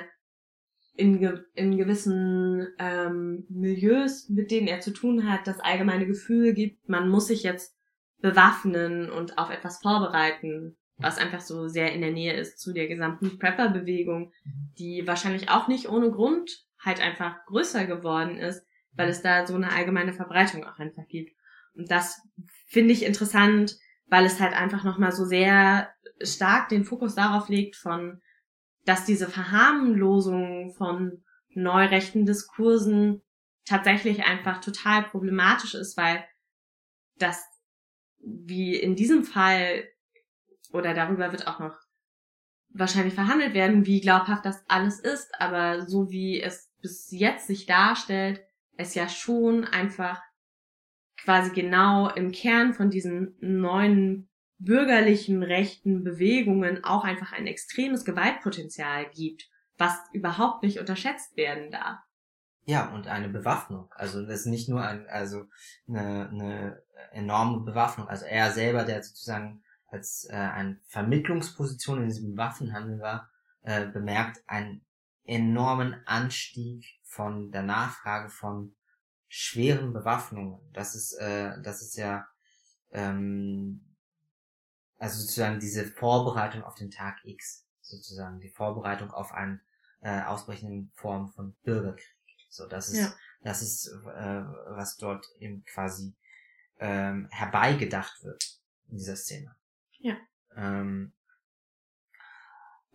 in, ge in gewissen ähm, Milieus, mit denen er zu tun hat, das allgemeine Gefühl gibt, man muss sich jetzt bewaffnen und auf etwas vorbereiten was einfach so sehr in der Nähe ist zu der gesamten Prepper-Bewegung, die wahrscheinlich auch nicht ohne Grund halt einfach größer geworden ist, weil es da so eine allgemeine Verbreitung auch einfach gibt. Und das finde ich interessant, weil es halt einfach nochmal so sehr stark den Fokus darauf legt von, dass diese Verharmlosung von neurechten Diskursen tatsächlich einfach total problematisch ist, weil das, wie in diesem Fall oder darüber wird auch noch wahrscheinlich verhandelt werden, wie glaubhaft das alles ist, aber so wie es bis jetzt sich darstellt, es ja schon einfach quasi genau im Kern von diesen neuen bürgerlichen rechten Bewegungen auch einfach ein extremes Gewaltpotenzial gibt, was überhaupt nicht unterschätzt werden darf. Ja, und eine Bewaffnung. Also das ist nicht nur ein, also eine, eine enorme Bewaffnung. Also er selber, der sozusagen als äh, eine Vermittlungsposition in diesem Waffenhandel war, äh, bemerkt einen enormen Anstieg von der Nachfrage von schweren Bewaffnungen. Das ist, äh, das ist ja ähm, also sozusagen diese Vorbereitung auf den Tag X, sozusagen die Vorbereitung auf einen äh, ausbrechenden Form von Bürgerkrieg. So, das ist, ja. das ist, äh, was dort eben quasi ähm, herbeigedacht wird in dieser Szene. Ja. Ähm,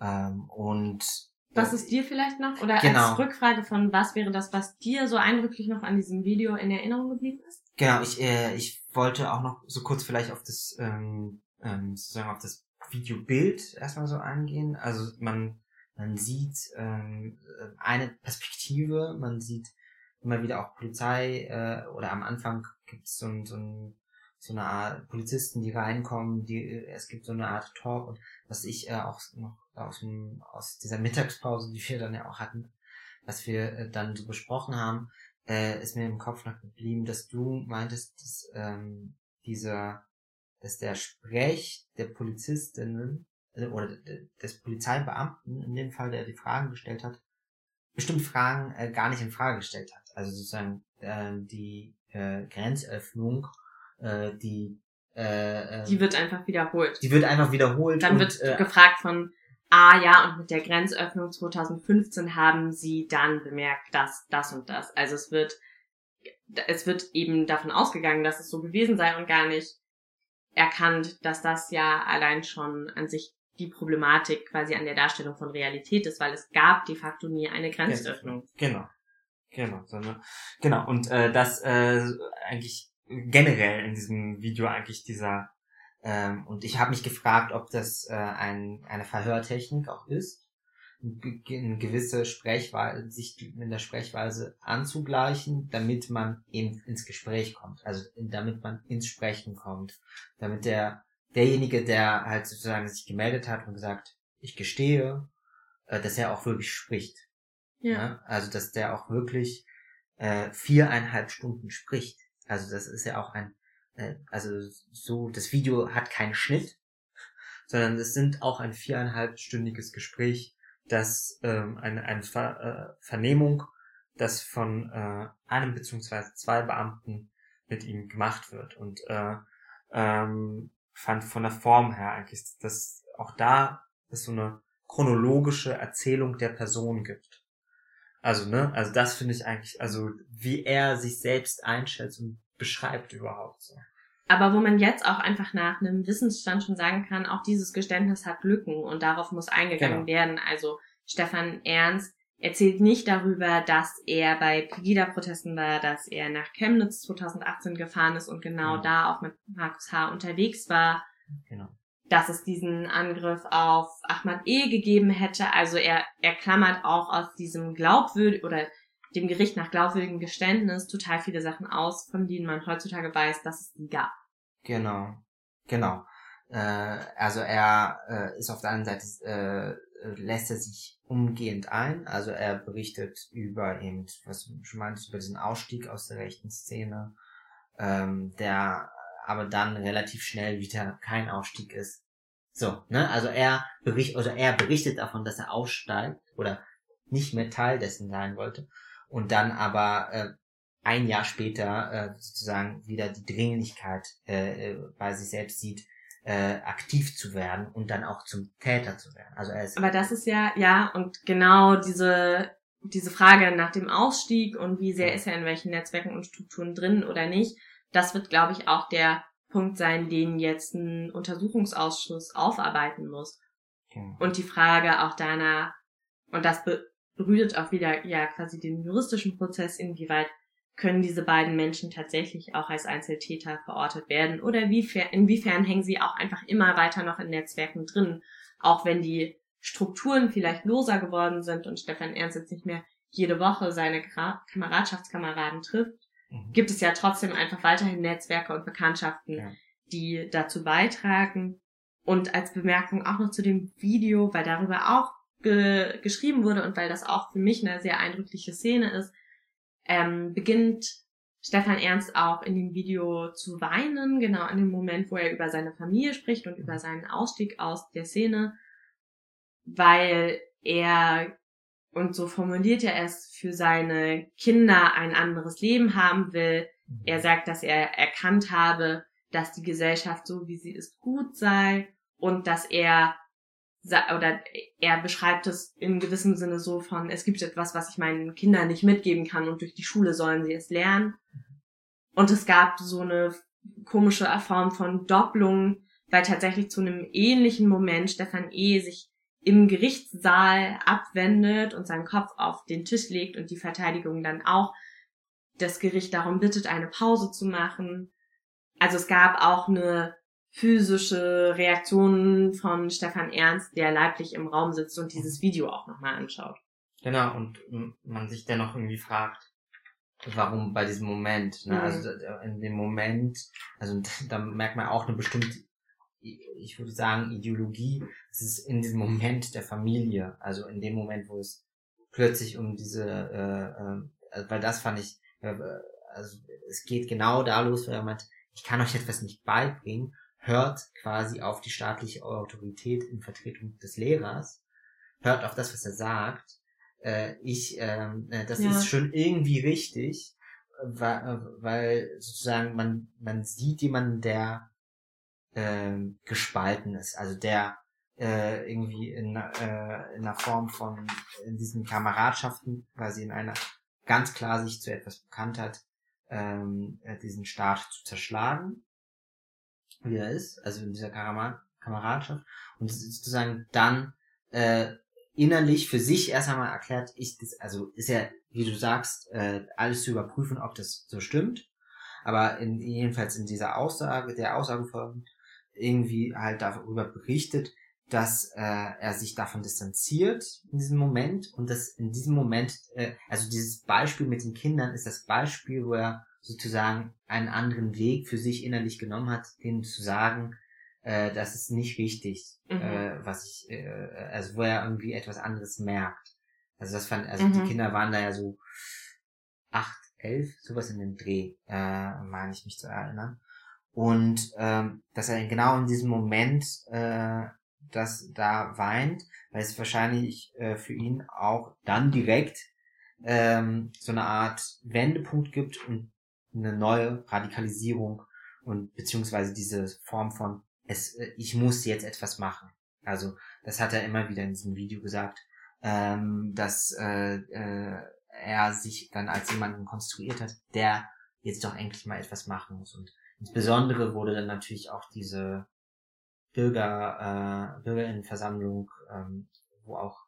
ähm, und was ist dir vielleicht noch, oder genau. als Rückfrage von was wäre das, was dir so eindrücklich noch an diesem Video in Erinnerung geblieben ist? Genau, ich, äh, ich wollte auch noch so kurz vielleicht auf das, ähm, ähm, sozusagen auf das Videobild erstmal so eingehen. Also man, man sieht ähm, eine Perspektive, man sieht immer wieder auch Polizei, äh, oder am Anfang gibt es so ein, so ein so eine Art Polizisten, die reinkommen, die es gibt so eine Art Talk und was ich äh, auch noch aus, dem, aus dieser Mittagspause, die wir dann ja auch hatten, was wir äh, dann so besprochen haben, äh, ist mir im Kopf noch geblieben, dass du meintest, dass ähm, dieser, dass der Sprech der Polizistinnen äh, oder des Polizeibeamten, in dem Fall, der die Fragen gestellt hat, bestimmte Fragen äh, gar nicht in Frage gestellt hat. Also sozusagen äh, die äh, Grenzöffnung äh, die äh, äh, die wird einfach wiederholt. Die wird einfach wiederholt. Dann und, wird äh, gefragt von, ah ja, und mit der Grenzöffnung 2015 haben sie dann bemerkt, dass das und das. Also es wird, es wird eben davon ausgegangen, dass es so gewesen sei und gar nicht erkannt, dass das ja allein schon an sich die Problematik quasi an der Darstellung von Realität ist, weil es gab de facto nie eine Grenzöffnung. Genau. Genau, sondern, genau, und äh, das äh, eigentlich generell in diesem Video eigentlich dieser Ähm, und ich habe mich gefragt, ob das äh, ein, eine Verhörtechnik auch ist eine gewisse Sprechweise, sich in der Sprechweise anzugleichen, damit man eben ins Gespräch kommt, also damit man ins Sprechen kommt, damit der derjenige, der halt sozusagen sich gemeldet hat und gesagt, ich gestehe, äh, dass er auch wirklich spricht. Ja. ja. Also dass der auch wirklich äh, viereinhalb Stunden spricht. Also das ist ja auch ein, äh, also so, das Video hat keinen Schnitt, sondern es sind auch ein viereinhalbstündiges Gespräch dass ähm, eine, eine Ver äh, Vernehmung, das von äh, einem beziehungsweise zwei Beamten mit ihm gemacht wird und äh, ähm, fand von der Form her eigentlich, dass auch da es so eine chronologische Erzählung der Person gibt. Also, ne, also das finde ich eigentlich, also wie er sich selbst einschätzt und beschreibt überhaupt so. Aber wo man jetzt auch einfach nach einem Wissensstand schon sagen kann, auch dieses Geständnis hat Lücken und darauf muss eingegangen genau. werden. Also Stefan Ernst erzählt nicht darüber, dass er bei Pegida-Protesten war, dass er nach Chemnitz 2018 gefahren ist und genau, genau. da auch mit Markus H. unterwegs war. Genau. Dass es diesen Angriff auf Ahmad E. gegeben hätte. Also er, er klammert auch aus diesem glaubwürdig oder dem Gericht nach glaubwürdigem Geständnis total viele Sachen aus, von denen man heutzutage weiß, dass es die gab. Genau, genau. Äh, also er äh, ist auf der einen Seite äh, lässt er sich umgehend ein. Also er berichtet über eben, was du schon meintest, über diesen Ausstieg aus der rechten Szene, ähm, der aber dann relativ schnell wieder kein Ausstieg ist. So, ne? Also er berichtet, oder er berichtet davon, dass er aussteigt oder nicht mehr Teil dessen sein wollte und dann aber äh, ein Jahr später äh, sozusagen wieder die Dringlichkeit äh, äh, bei sich selbst sieht, äh, aktiv zu werden und dann auch zum Täter zu werden. Also er ist Aber das ist ja, ja, und genau diese, diese Frage nach dem Ausstieg und wie sehr ist er in welchen Netzwerken und Strukturen drin oder nicht, das wird, glaube ich, auch der Punkt sein, den jetzt ein Untersuchungsausschuss aufarbeiten muss. Okay. Und die Frage auch danach, und das berührt auch wieder ja quasi den juristischen Prozess, inwieweit können diese beiden Menschen tatsächlich auch als Einzeltäter verortet werden oder inwiefern hängen sie auch einfach immer weiter noch in Netzwerken drin, auch wenn die Strukturen vielleicht loser geworden sind und Stefan Ernst jetzt nicht mehr jede Woche seine Kameradschaftskameraden trifft, mhm. gibt es ja trotzdem einfach weiterhin Netzwerke und Bekanntschaften, ja. die dazu beitragen. Und als Bemerkung auch noch zu dem Video, weil darüber auch ge geschrieben wurde und weil das auch für mich eine sehr eindrückliche Szene ist, ähm, beginnt Stefan Ernst auch in dem Video zu weinen, genau in dem Moment, wo er über seine Familie spricht und über seinen Ausstieg aus der Szene, weil er, und so formuliert er es, für seine Kinder ein anderes Leben haben will. Er sagt, dass er erkannt habe, dass die Gesellschaft so wie sie ist gut sei und dass er oder er beschreibt es in gewissem Sinne so von, es gibt etwas, was ich meinen Kindern nicht mitgeben kann und durch die Schule sollen sie es lernen. Und es gab so eine komische Form von Doppelung, weil tatsächlich zu einem ähnlichen Moment Stefan E. sich im Gerichtssaal abwendet und seinen Kopf auf den Tisch legt und die Verteidigung dann auch das Gericht darum bittet, eine Pause zu machen. Also es gab auch eine physische Reaktionen von Stefan Ernst, der leiblich im Raum sitzt und dieses Video auch nochmal anschaut. Genau, und man sich dennoch irgendwie fragt, warum bei diesem Moment, ne? Mhm. also in dem Moment, also da merkt man auch eine bestimmte, ich würde sagen, Ideologie, es ist in diesem Moment der Familie, also in dem Moment, wo es plötzlich um diese, äh, äh, weil das fand ich, äh, also es geht genau da los, wo er meint, ich kann euch etwas nicht beibringen hört quasi auf die staatliche Autorität in Vertretung des Lehrers, hört auf das, was er sagt. Äh, ich, ähm, äh, das ja. ist schon irgendwie richtig, weil, weil sozusagen man, man sieht jemanden, der äh, gespalten ist, also der äh, irgendwie in, äh, in einer Form von in diesen Kameradschaften quasi in einer ganz klar sich zu etwas bekannt hat, ähm, äh, diesen Staat zu zerschlagen wie er ist, also in dieser Kameradschaft und sozusagen dann äh, innerlich für sich erst einmal erklärt, ich das, also ist ja, wie du sagst, äh, alles zu überprüfen, ob das so stimmt. Aber in, jedenfalls in dieser Aussage, der Aussage folgend, irgendwie halt darüber berichtet, dass äh, er sich davon distanziert in diesem Moment und dass in diesem Moment, äh, also dieses Beispiel mit den Kindern ist das Beispiel, wo er sozusagen einen anderen Weg für sich innerlich genommen hat, denen zu sagen, äh, das ist nicht wichtig, mhm. äh, was ich, äh, also wo er irgendwie etwas anderes merkt. Also das fand, also mhm. die Kinder waren da ja so acht, elf, sowas in dem Dreh, äh, meine ich mich zu erinnern. Und ähm, dass er genau in diesem Moment äh, das da weint, weil es wahrscheinlich äh, für ihn auch dann direkt ähm, so eine Art Wendepunkt gibt und eine neue Radikalisierung und beziehungsweise diese Form von es, äh, ich muss jetzt etwas machen. Also das hat er immer wieder in diesem Video gesagt, ähm, dass äh, äh, er sich dann als jemanden konstruiert hat, der jetzt doch endlich mal etwas machen muss. Und insbesondere wurde dann natürlich auch diese Bürger, äh, Bürgerinnenversammlung, ähm, wo auch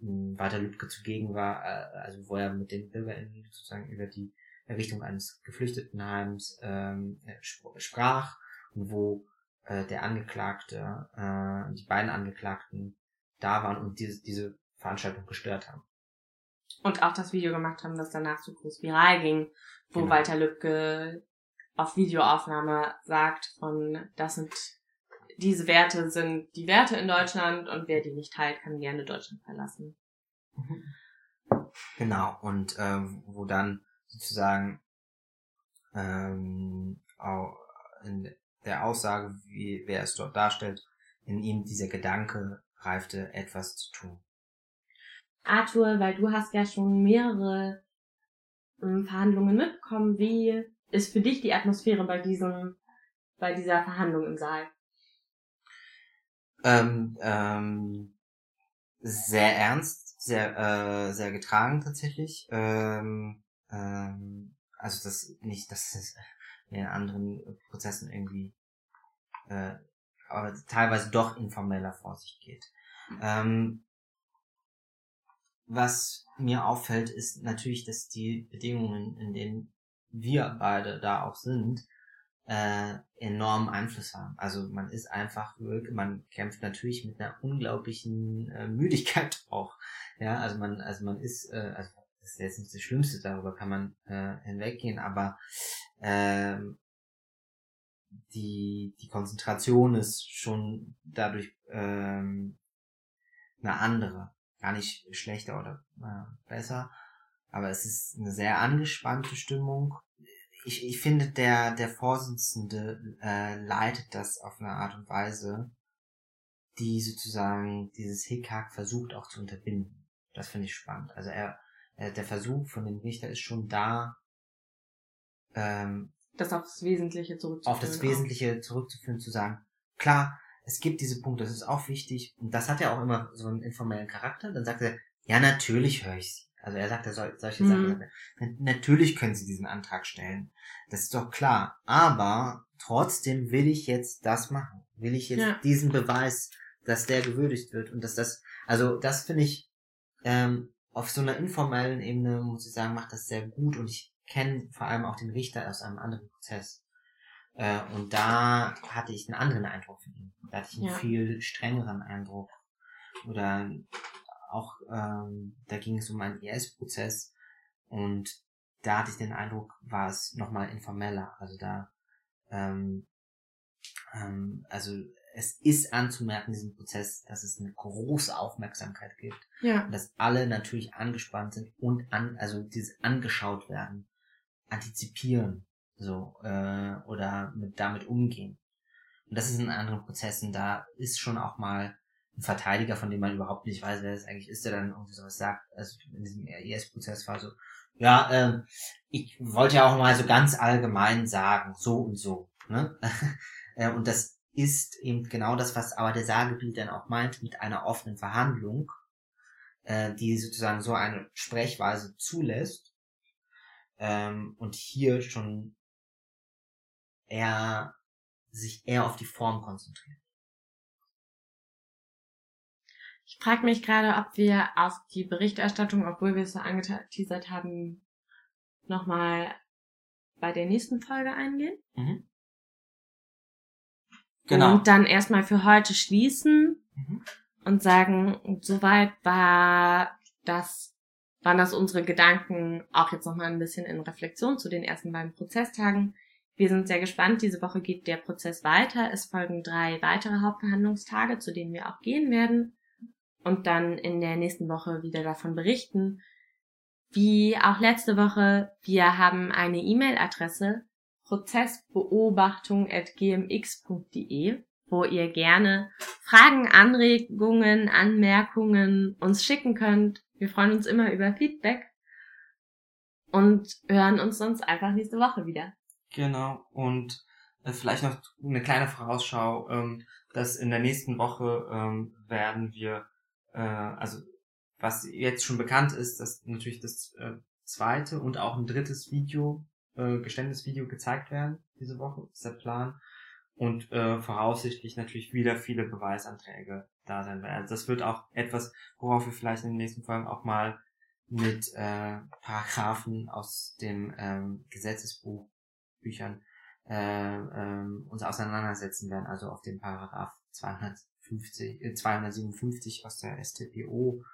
ähm, Walter Lübcke zugegen war, äh, also wo er mit den Bürgerinnen sozusagen über die Errichtung eines Geflüchtetenheims ähm, sprach und wo äh, der Angeklagte, äh, die beiden Angeklagten da waren und diese, diese Veranstaltung gestört haben. Und auch das Video gemacht haben, das danach so groß viral ging, wo genau. Walter Lübcke auf Videoaufnahme sagt von, das sind, diese Werte sind die Werte in Deutschland und wer die nicht teilt, kann gerne Deutschland verlassen. Mhm. Genau, und ähm, wo dann sozusagen ähm, auch in der Aussage, wie wer es dort darstellt, in ihm dieser Gedanke reifte, etwas zu tun. Arthur, weil du hast ja schon mehrere ähm, Verhandlungen mitbekommen, wie ist für dich die Atmosphäre bei diesem, bei dieser Verhandlung im Saal? Ähm, ähm, sehr ernst, sehr, äh, sehr getragen tatsächlich. Ähm, ähm, also das nicht, dass es in anderen Prozessen irgendwie äh, aber teilweise doch informeller vor sich geht. Ähm, was mir auffällt, ist natürlich, dass die Bedingungen, in denen wir beide da auch sind, äh, enormen Einfluss haben. Also man ist einfach wirklich, man kämpft natürlich mit einer unglaublichen äh, Müdigkeit auch. Ja, also man, also man ist, äh, also das ist jetzt nicht das Schlimmste, darüber kann man äh, hinweggehen, aber ähm, die, die Konzentration ist schon dadurch ähm, eine andere. Gar nicht schlechter oder äh, besser, aber es ist eine sehr angespannte Stimmung. Ich, ich finde, der, der Vorsitzende äh, leitet das auf eine Art und Weise, die sozusagen dieses Hickhack versucht auch zu unterbinden. Das finde ich spannend. Also er, äh, der Versuch von dem Richter ist schon da, ähm, das auf das Wesentliche zurückzuführen. Auf das Wesentliche auch. zurückzuführen, zu sagen, klar, es gibt diese Punkte, das ist auch wichtig. Und das hat ja auch immer so einen informellen Charakter. Dann sagt er, ja, natürlich höre ich sie. Also er sagt ja sol solche mhm. Sachen. Natürlich können sie diesen Antrag stellen. Das ist doch klar. Aber trotzdem will ich jetzt das machen. Will ich jetzt ja. diesen Beweis, dass der gewürdigt wird und dass das, also das finde ich, ähm, auf so einer informellen Ebene, muss ich sagen, macht das sehr gut und ich kenne vor allem auch den Richter aus einem anderen Prozess. Äh, und da hatte ich einen anderen Eindruck von ihm. Da hatte ich einen ja. viel strengeren Eindruck. Oder auch, ähm, da ging es um einen IS-Prozess und da hatte ich den Eindruck, war es nochmal informeller. Also da, ähm, ähm, also es ist anzumerken, diesen Prozess, dass es eine große Aufmerksamkeit gibt. Ja. Und dass alle natürlich angespannt sind und an, also dieses angeschaut werden antizipieren so äh, oder mit damit umgehen. Und das ist in anderen Prozessen, da ist schon auch mal ein Verteidiger, von dem man überhaupt nicht weiß, wer es eigentlich ist, der dann irgendwie sowas sagt. Also in diesem IS-Prozess war so, ja, ähm, ich wollte ja auch mal so ganz allgemein sagen, so und so. Ne? Äh, und das ist eben genau das, was aber der Sagebiet dann auch meint mit einer offenen Verhandlung, äh, die sozusagen so eine Sprechweise zulässt ähm, und hier schon eher sich eher auf die Form konzentriert. Ich frage mich gerade, ob wir auf die Berichterstattung, obwohl wir es so angeteasert haben, nochmal bei der nächsten Folge eingehen. Mhm. Genau. Und dann erstmal für heute schließen Mhm. und sagen, soweit war das, waren das unsere Gedanken auch jetzt nochmal ein bisschen in Reflexion zu den ersten beiden Prozesstagen. Wir sind sehr gespannt. Diese Woche geht der Prozess weiter. Es folgen drei weitere Hauptverhandlungstage, zu denen wir auch gehen werden. Und dann in der nächsten Woche wieder davon berichten. Wie auch letzte Woche, wir haben eine E-Mail-Adresse prozessbeobachtung.gmx.de, wo ihr gerne Fragen, Anregungen, Anmerkungen uns schicken könnt. Wir freuen uns immer über Feedback und hören uns sonst einfach nächste Woche wieder. Genau. Und äh, vielleicht noch eine kleine Vorausschau, ähm, dass in der nächsten Woche ähm, werden wir, äh, also was jetzt schon bekannt ist, dass natürlich das äh, zweite und auch ein drittes Video, äh, Geständnisvideo gezeigt werden diese Woche, ist der Plan. Und äh, voraussichtlich natürlich wieder viele Beweisanträge da sein werden. Also das wird auch etwas, worauf wir vielleicht in den nächsten Folgen auch mal mit äh, Paragraphen aus dem ähm, Gesetzesbuch Büchern äh, ähm, uns auseinandersetzen werden, also auf den Paragraph 250, äh, 257 aus der StPO,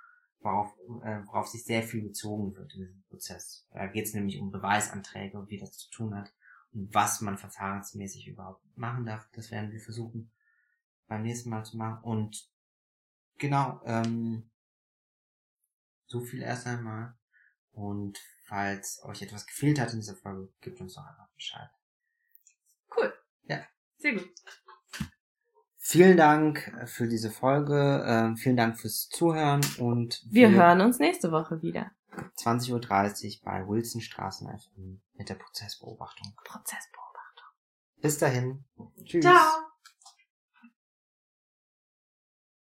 worauf, äh, worauf sich sehr viel bezogen wird in diesem Prozess. Da geht es nämlich um Beweisanträge und wie das zu tun hat und was man verfahrensmäßig überhaupt machen darf. Das werden wir versuchen beim nächsten Mal zu machen. Und genau, ähm, so viel erst einmal. Und falls euch etwas gefehlt hat in dieser Folge, gebt uns doch einfach Bescheid. Cool. Ja. Sehr gut. Vielen Dank für diese Folge. Ähm, vielen Dank fürs Zuhören und Wir hören uns nächste Woche wieder. 20.30 Uhr bei Wilsonstraßen FM mit der Prozessbeobachtung. Prozessbeobachtung. Bis dahin. Tschüss. Ciao.